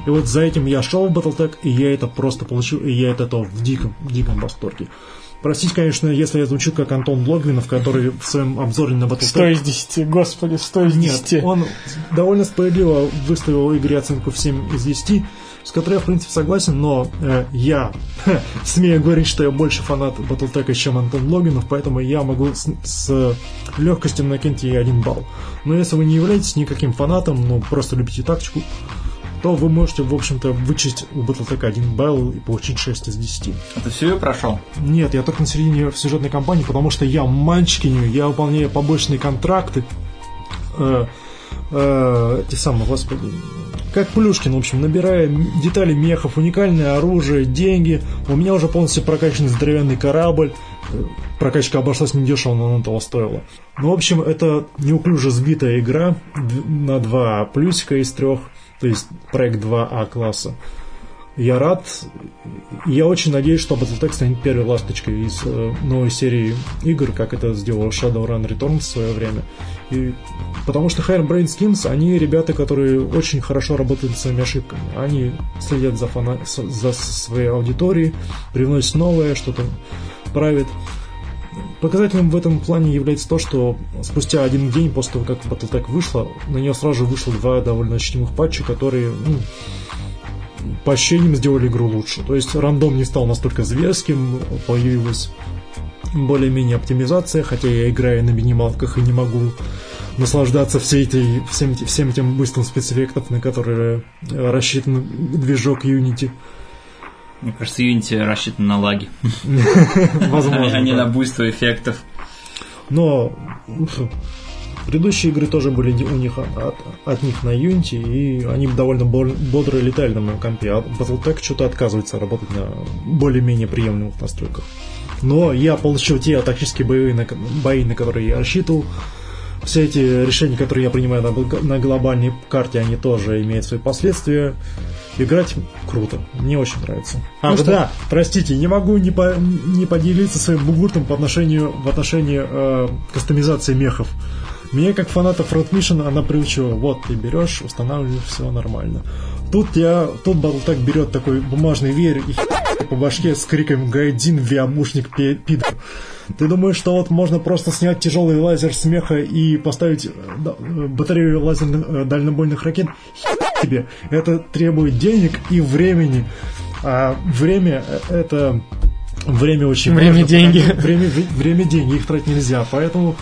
И вот за этим я шел в Battletech, и я это просто получил, и я от этого в диком, диком восторге. Простите, конечно, если я звучу как Антон Логвинов, который в своем обзоре на Battletech... 100 из 10, господи, 100 из 10. Нет, он довольно справедливо выставил игре оценку в 7 из 10, с которой я, в принципе, согласен, но э, я смею говорить, что я больше фанат Battletech, чем Антон Логинов, поэтому я могу с, с легкостью накинуть ей один балл. Но если вы не являетесь никаким фанатом, но просто любите тактику, то вы можете, в общем-то, вычесть у Battletech один балл и получить 6 из 10. А ты все ее прошел? Нет, я только на середине сюжетной кампании, потому что я мальчикиню, я выполняю побочные контракты, э, э, те самые, господи, как Плюшкин, в общем, набирая детали мехов, уникальное оружие, деньги. У меня уже полностью прокачанный здоровенный корабль. Прокачка обошлась недешево, но она того стоила. Ну, в общем, это неуклюже сбитая игра на два плюсика из трех, то есть проект 2А класса. Я рад. Я очень надеюсь, что Battletech станет первой ласточкой из э, новой серии игр, как это сделал Shadowrun Returns в свое время. И, потому что Hairbrain Schemes, они ребята, которые очень хорошо работают своими ошибками. Они следят за, фана... за своей аудиторией, привносят новое, что-то правят. Показателем в этом плане является то, что спустя один день после того, как Battletech вышла, на нее сразу же вышло два довольно ощутимых патча, которые ну, по ощущениям сделали игру лучше. То есть рандом не стал настолько зверским, появилась более-менее оптимизация, хотя я играю на минималках и не могу наслаждаться всей этой, всем, всем этим быстрым спецэффектов, на которые рассчитан движок Unity. Мне кажется, Unity рассчитан на лаги. Возможно. А не на буйство эффектов. Но Предыдущие игры тоже были у них от, от них на Unity, и они довольно бодро летали на моем компе. А Battletech что-то отказывается работать на более-менее приемлемых настройках. Но я получил те тактические бои, на, бои, на которые я рассчитывал. Все эти решения, которые я принимаю на, на глобальной карте, они тоже имеют свои последствия. Играть круто, мне очень нравится. А, ну, да, простите, не могу не, по, не поделиться своим бугуртом по отношению, в отношении э, кастомизации мехов. Меня как фаната Front Mission она приучила. Вот, ты берешь, устанавливаешь, все нормально. Тут я, тут так берет такой бумажный веер и по башке с криком «Гайдин, виамушник, пидор». Ты думаешь, что вот можно просто снять тяжелый лазер смеха и поставить э, батарею лазерных э, дальнобойных ракет? тебе. Это требует денег и времени. А время э, это время очень Время важно, деньги. Время, время деньги, их тратить нельзя. Поэтому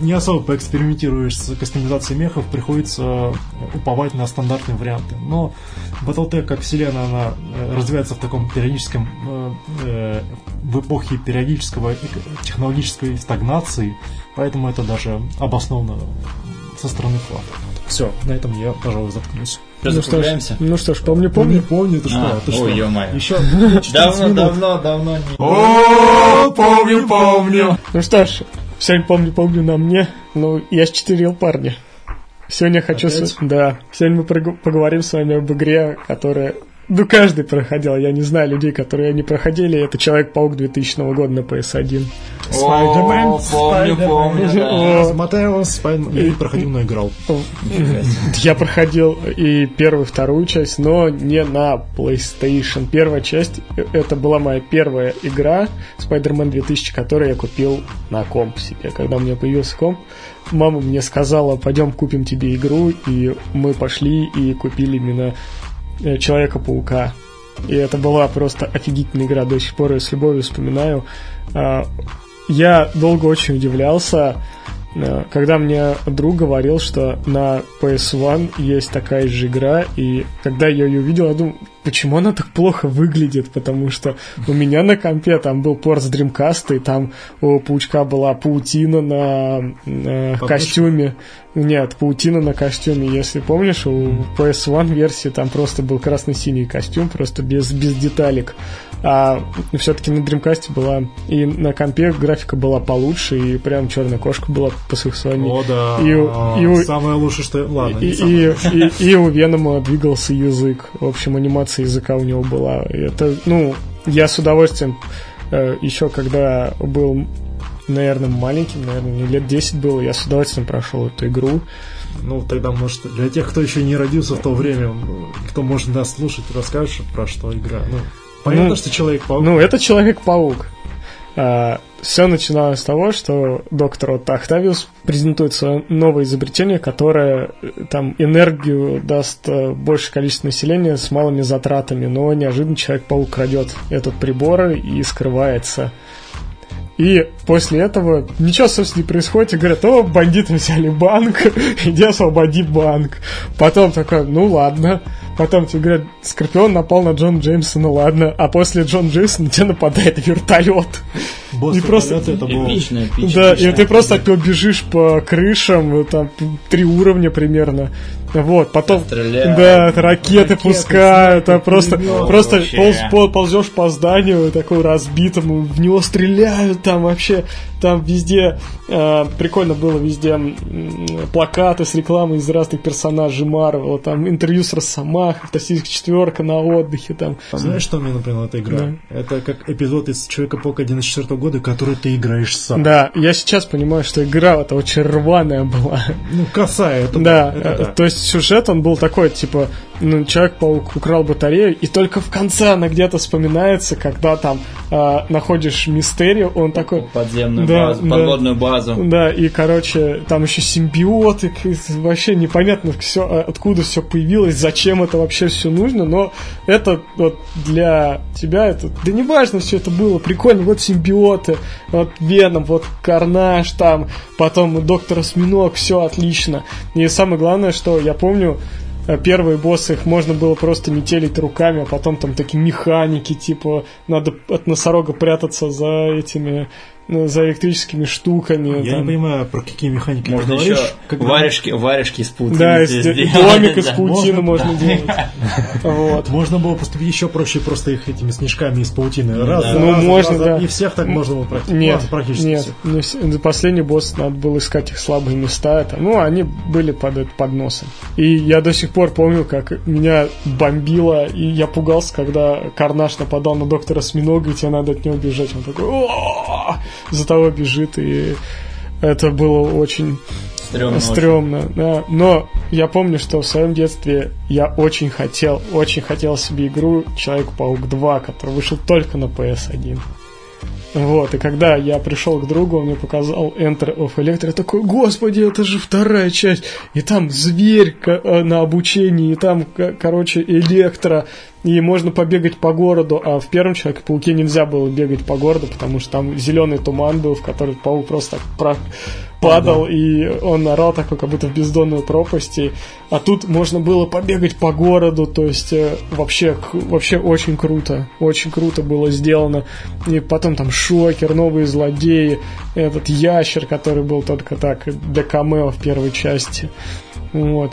не особо поэкспериментируешь с кастомизацией мехов, приходится уповать на стандартные варианты. Но Battletech, как вселенная, она э, развивается в таком периодическом, э, э, в эпохе периодического технологической стагнации, поэтому это даже обосновано со стороны флага. Все, на этом я, пожалуй, заткнусь. Что, Ну что ж, ну что ж, помню, Помню, помню. помню, ты что, А, ты что? ой, ё-моё. Еще Давно, давно, давно не... О, помню, помню. Ну что ж, сегодня помню, помню на мне. Ну, я счетырил парня. Сегодня хочу... Опять? с- Да. Сегодня мы поговорим с вами об игре, которая... Ну, каждый проходил. Я не знаю людей, которые не проходили. Это Человек-паук 2000 года на PS1. Спайдермен, помню, помню. Матео, Спайдермен. Я не проходил, но играл. Я проходил и первую, вторую часть, но не на PlayStation. Первая часть, э, это была моя первая игра Spider-Man 2000, которую я купил на комп себе. Когда у меня появился комп, мама мне сказала, пойдем купим тебе игру, и мы пошли и купили именно Человека-паука. И это была просто офигительная игра, до сих пор я с любовью вспоминаю. А, Я долго очень удивлялся, э, когда мне друг говорил, что на PS1 есть такая же игра, и когда я ее увидел, я думал, почему она так плохо выглядит, потому что у меня на компе там был порт с Dreamcast, и там у паучка была паутина на э, костюме. Нет, паутина на костюме. Если помнишь, у PS1 версии там просто был красно-синий костюм, просто без, без деталек. А все-таки на Dreamcast была и на компе графика была получше, и прям черная кошка была посексуальнее. О, да. И и Самое лучшее, что... Ладно, И, и, и, и у Венома двигался язык. В общем, анимация языка у него была. Это, ну, я с удовольствием э, еще когда был, наверное, маленьким, наверное, мне лет 10 было, я с удовольствием прошел эту игру. Ну, тогда, может, для тех, кто еще не родился в то время, кто может нас слушать, расскажешь, про что игра. Ну, понятно, Ну, что Человек-паук. Ну, это Человек-паук. Все начиналось с того, что доктор Отто Октавиус презентует свое новое изобретение, которое э, там энергию даст э, большее количество населения с малыми затратами, но неожиданно Человек-паук крадет этот прибор и скрывается. И после этого ничего, собственно, не происходит. И говорят, о, бандиты взяли банк, иди освободи банк. Потом такой, ну ладно. Потом тебе говорят, Скорпион напал на Джон Джеймсона, ладно. А после Джон Джеймсона на тебя нападает вертолет. Босс и просто- это было... Эпично. Да, эпично. и ты просто от него бежишь по крышам, там три уровня примерно. Вот, потом Стреляют. да, ракеты, Ракеты, пускают, а просто, просто Вообще. полз- пол- ползешь по зданию такому разбитому, в него стреляют, там вообще, там везде, э, прикольно было везде м, плакаты с рекламой из разных персонажей Марвела, там интервью с Росомахой, Фантастическая четверка на отдыхе, там. Знаешь, что мне напомнила эта игра? Да. Это как эпизод из Человека-паука 94 года, который ты играешь сам. Да, я сейчас понимаю, что игра это очень рваная была. Ну, косая, это Да, это э, да. то есть сюжет он был такой, типа, ну, Человек-паук украл батарею, и только в конце она где-то вспоминается, когда там э, находишь мистерию, он такой... Подземную Да, базу, да. подводную базу. Да, и, короче, там еще симбиоты, вообще непонятно, все, откуда все появилось, зачем это вообще все нужно, но это вот для тебя, это, да не важно, все это было прикольно, вот симбиоты, вот Веном, вот Карнаж там, потом Доктор Осьминог, все отлично. И самое главное, что я помню, первые боссы, их можно было просто метелить руками, а потом там такие механики, типа, надо от носорога прятаться за этими, за электрическими штуками. Я там. не понимаю, про какие механики Можно ты еще говоришь. когда- варежки, варежки из паутины Да, из- домик из паутины Можно, делать. Вот. Можно было поступить еще проще, просто их этими снежками из паутины. Раз, Ну, можно, да. И всех так можно было. Нет, практически нет, вс- за последний босс надо было искать их слабые места. Ну, они были под, под носом. И я до сих пор помню, как меня бомбило, и я пугался, когда Карнаж нападал на доктора Сминога, и тебе надо от него бежать. Он такой! За того бежит, и это было очень Стрёмно очень. стрёмно, да. Но я помню, что в своем детстве я очень хотел, очень хотел себе игру Человек-паук 2, который вышел только на PS1. Вот, и когда я пришел к другу, он мне показал Enter of Electro, я такой, господи, это же вторая часть, и там зверь э, на обучении, и там, короче, электро, и можно побегать по городу, а в первом Человеке-пауке нельзя было бегать по городу, потому что там зеленый туман был, в который паук просто так про- падал, и он орал такой, как будто в бездонную пропасть, и- а тут можно было побегать по городу, то есть э, вообще, вообще очень круто, очень круто было сделано, и потом там Шокер, новые злодеи, этот ящер, который был только так, для камео в первой части, вот.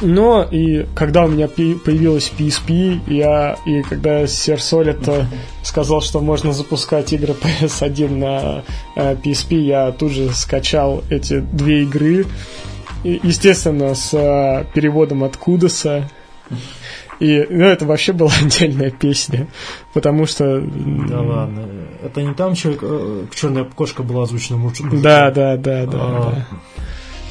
Но и когда у меня появилась PSP, я, и когда Сер Солид э, сказал, что можно запускать игры PS1 на э, PSP, я тут же скачал эти две игры. И, естественно, с э, переводом от Кудоса. И, ну, это вообще была отдельная песня, потому что... Да ладно. Это не там человек, э, черная кошка была озвучена мужчиной. Да, да, да, да, А. да.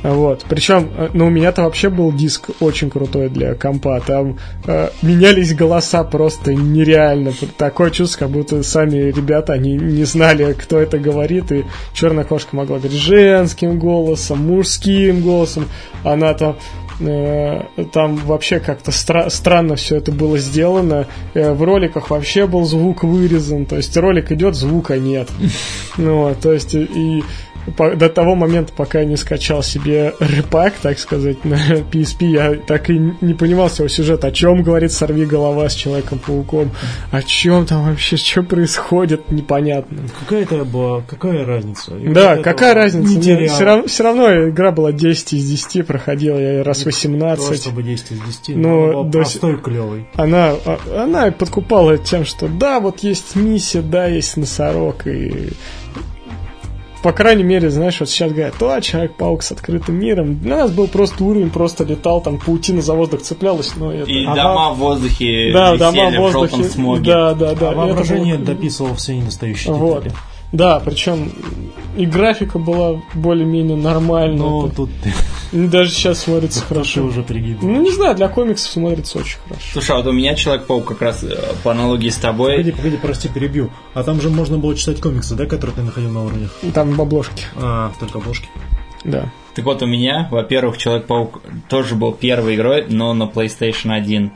Вот. Причем, э, ну, у меня-то вообще был диск очень крутой для компа. Там э, менялись голоса просто нереально. Такое чувство, как будто сами ребята, они не знали, кто это говорит. И черная кошка могла говорить женским голосом, мужским голосом. Она там э, там вообще как-то стра- странно все это было сделано. Э, в роликах вообще был звук вырезан. То есть ролик идет, звука нет. Ну, то есть и до того момента, пока я не скачал себе рэпак, так сказать, на PSP, я так и не понимал всего сюжета, о чем говорит сорви голова с Человеком-пауком, о чем там вообще, что происходит, непонятно. Какая это была, какая разница? Да, Это какая разница? Не все, равно, все равно игра была 10 из 10, проходила я раз То, 18. чтобы 10 из 10, Ну, но была до простой, клевый. Она, а- она подкупала тем, что да, вот есть миссия, да, есть носорог, и по крайней мере, знаешь, вот сейчас говорят, о, Человек-паук с открытым миром. Для нас был просто уровень, просто летал, там паутина за воздух цеплялась, но это... И А дома в воздухе да, висели дома в в желтом воздухе. смоге. Да, да, да. а воображение было- дописывал все недостающие Вот. детали. Да, причем и графика была более-менее нормальная. Но Это- тут и даже сейчас смотрится ты хорошо. уже прикидывал. Ну, не знаю, для комиксов смотрится очень хорошо. Слушай, а вот у меня Человек-паук как раз э, по аналогии с тобой. Погоди, погоди, прости, перебью. А там же можно было читать комиксы, да, которые ты находил на уровнях? Там в обложке, А, только обложки. да. Так вот, у меня, во-первых, Человек-паук тоже был первой игрой, но на PlayStation 1.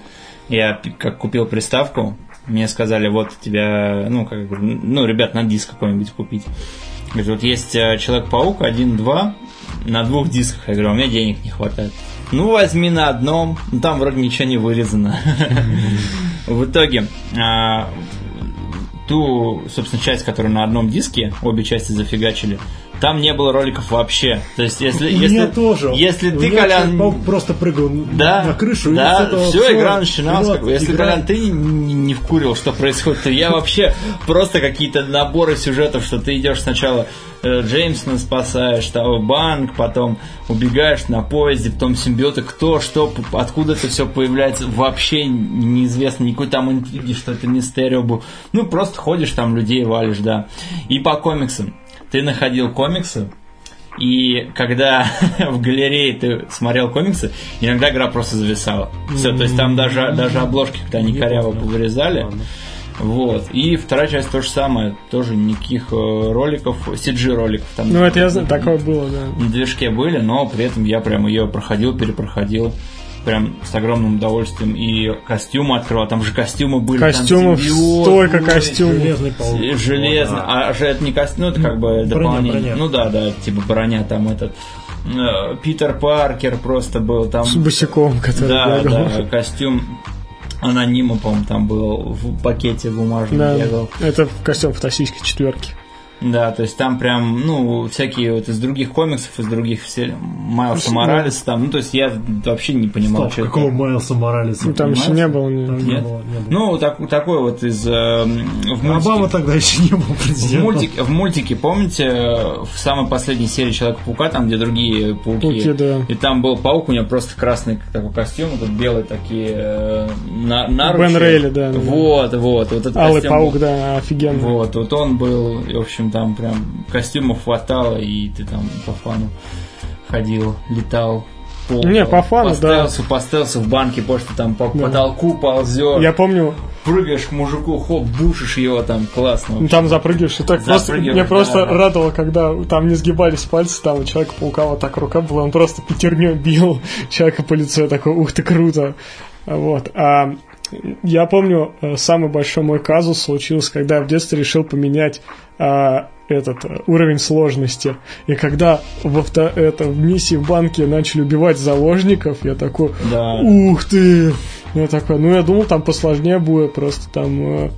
Я как купил приставку, мне сказали, вот тебя, ну, как, бы, ну, ребят, на диск какой-нибудь купить. Говорит, вот есть э, Человек-паук 1-2 на двух дисках. Я говорю, «А у меня денег не хватает. Ну, возьми на одном, ну, там вроде ничего не вырезано. В итоге, а, ту, собственно, часть, которую на одном диске, обе части зафигачили, там не было роликов вообще. То есть, если, У если, тоже. если У ты, Колян, просто прыгал да, на крышу да, и с этого все, всё, игра начиналась. как бы. Если, игра- Колян, ты не, не вкурил, что происходит, то я вообще просто какие-то наборы сюжетов, что ты идешь сначала э, Джеймсона спасаешь, того банк, потом убегаешь на поезде, потом симбиоты, кто, что, откуда это все появляется, вообще неизвестно, никакой там интриги, что это мистерио был. Ну, просто ходишь там, людей валишь, да. И по комиксам. Ты находил комиксы, и когда в галерее ты смотрел комиксы, иногда игра просто зависала. Все, то есть там даже, даже обложки, когда они коряво повырезали. Вот. И вторая часть то же самое. Тоже никаких э, роликов, CG роликов там Ну, это я знаю, такое было, да. на движке были, но при этом я прям ее проходил, перепроходил прям с огромным удовольствием. И костюмы открывал, там же костюмы были. там Костюмов симбиоты, столько ой, костюмов. Железный паук. Э, Железно. Вот, да. А же это не костюм, ну это как бы броня, дополнение. броня. Ну да, да, типа броня там этот. э, Питер Паркер просто был там. С босиком, который Да, бегал. да, костюм анонима, по-моему, там был в пакете бумажном Да, бегал. это костюм фантастической четверки. Да, то есть там прям, ну, всякие вот из других комиксов, из других все Майлса Моралеса там, ну, то есть я вообще не понимал, Стоп, что это. какого Майлса Моралеса? Ну, там еще не было ни- Там не Нет? было, не было. Ну, так- такой вот из э, в мультике. Обама тогда еще не был В президентом. мультике, в мультике, помните, в самой последней серии Человека-паука, там, где другие пауки, Пауки, да. и там был паук, у него просто красный такой костюм, тут белые такие э, на, наручи. Бен Рейли, да, да. Вот, вот, вот этот Алый костюм паук, был. да, офигенно. Вот, вот он был, и, в общем, там прям костюмов хватало, и ты там по фану ходил, летал. ползал. Не, по фану, по да. по стелсу в банке, что там по Да. потолку ползешь. Я помню, прыгаешь к мужику, хоп, бушишь его там, классно. Ну, Там запрыгиваешь и так просто Запрыгиваешь, меня просто да, да. радовало, когда там не сгибались пальцы, там у Человека-паука вот так рука была, он просто пятерней бил человека по лицу, я такой, ух ты, круто. Вот. А я помню, э, самый большой мой казус случился, когда я в детстве решил поменять а, этот э, уровень сложности. И когда в, авто, это, в миссии в банке начали убивать заложников, я такой, Да. ух ты! Я такой, ну я думал, там посложнее будет, просто там... э,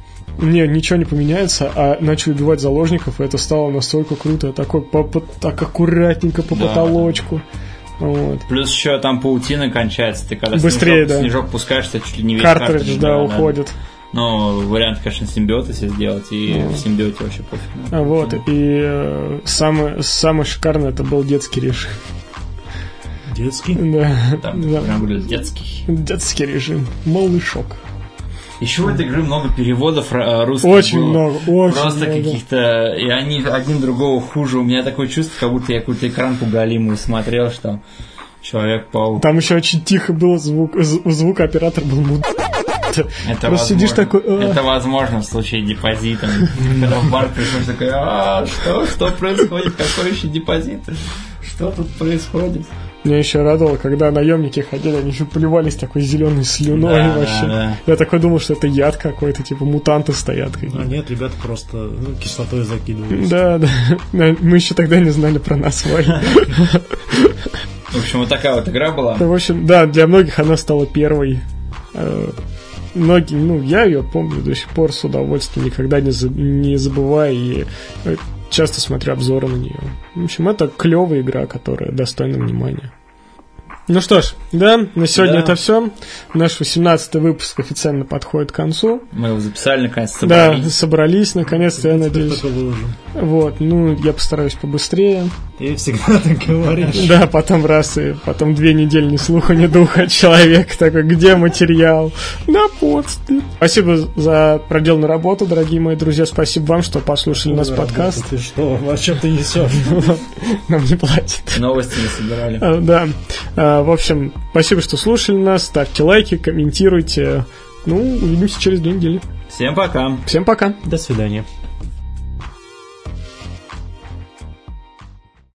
не, ничего не поменяется, а начали убивать заложников, и это стало настолько круто. Я такой по- по- так аккуратненько по Да. потолочку. Вот. Плюс еще там паутина кончается, ты когда Быстрее, снежок, да. снежок пускаешь, тебя чуть ли не весь Картридж, да, уходит. Но вариант, конечно, симбиот если сделать, и Ну. в симбиоте вообще пофиг. А Вот, и э, самое, самое шикарное это был детский режим. Детский. Да, Там да. прям детский. Детский режим. Малышок. Еще в этой игры много переводов р- русских Очень было. много, очень Просто много. каких-то... И они один другого хуже. У меня такое чувство, как будто я какую-то экранку галимую смотрел, что там Человек-паук. Там еще очень тихо был звук, з- звук оператор был муд... Это Просто возможно. сидишь такой, «А». Это возможно в случае депозита. Когда в банк приходишь такой, а что, что происходит? Какой еще депозит? Что тут происходит? Меня еще радовало, когда наемники ходили, они еще плевались такой зеленой слюной Да, вообще. да, да. Я такой думал, что это яд какой-то, типа мутанты стоят А нет, ребята просто ну, кислотой закидывают. Да, да. Мы еще тогда не знали про нас. В общем, вот такая вот игра была. В общем, да, для многих она стала первой. Многие, ну, я ее помню до сих пор с удовольствием, никогда не, за- не забываю и э, часто смотрю обзоры на нее. В общем, это клевая игра, которая достойна внимания. Ну что ж, да, на сегодня Да. это все. Наш 18 выпуск официально подходит к концу. Мы его записали, наконец, Да, собрались. собрались, наконец-то, я надеюсь. Вот, ну, я постараюсь побыстрее. Ты всегда так говоришь. Да, потом раз и потом две недели ни слуха, ни духа от человека. Такой, где материал? На подсты. Спасибо за проделанную работу, дорогие мои друзья. Спасибо вам, что послушали наш подкаст. Ты что? О чем ты несешь? Нам не платят. Новости не собирали. А, Да. А, В общем, спасибо, что слушали нас. Ставьте лайки, комментируйте. Ну, увидимся через две недели. Всем пока. Всем пока. До свидания.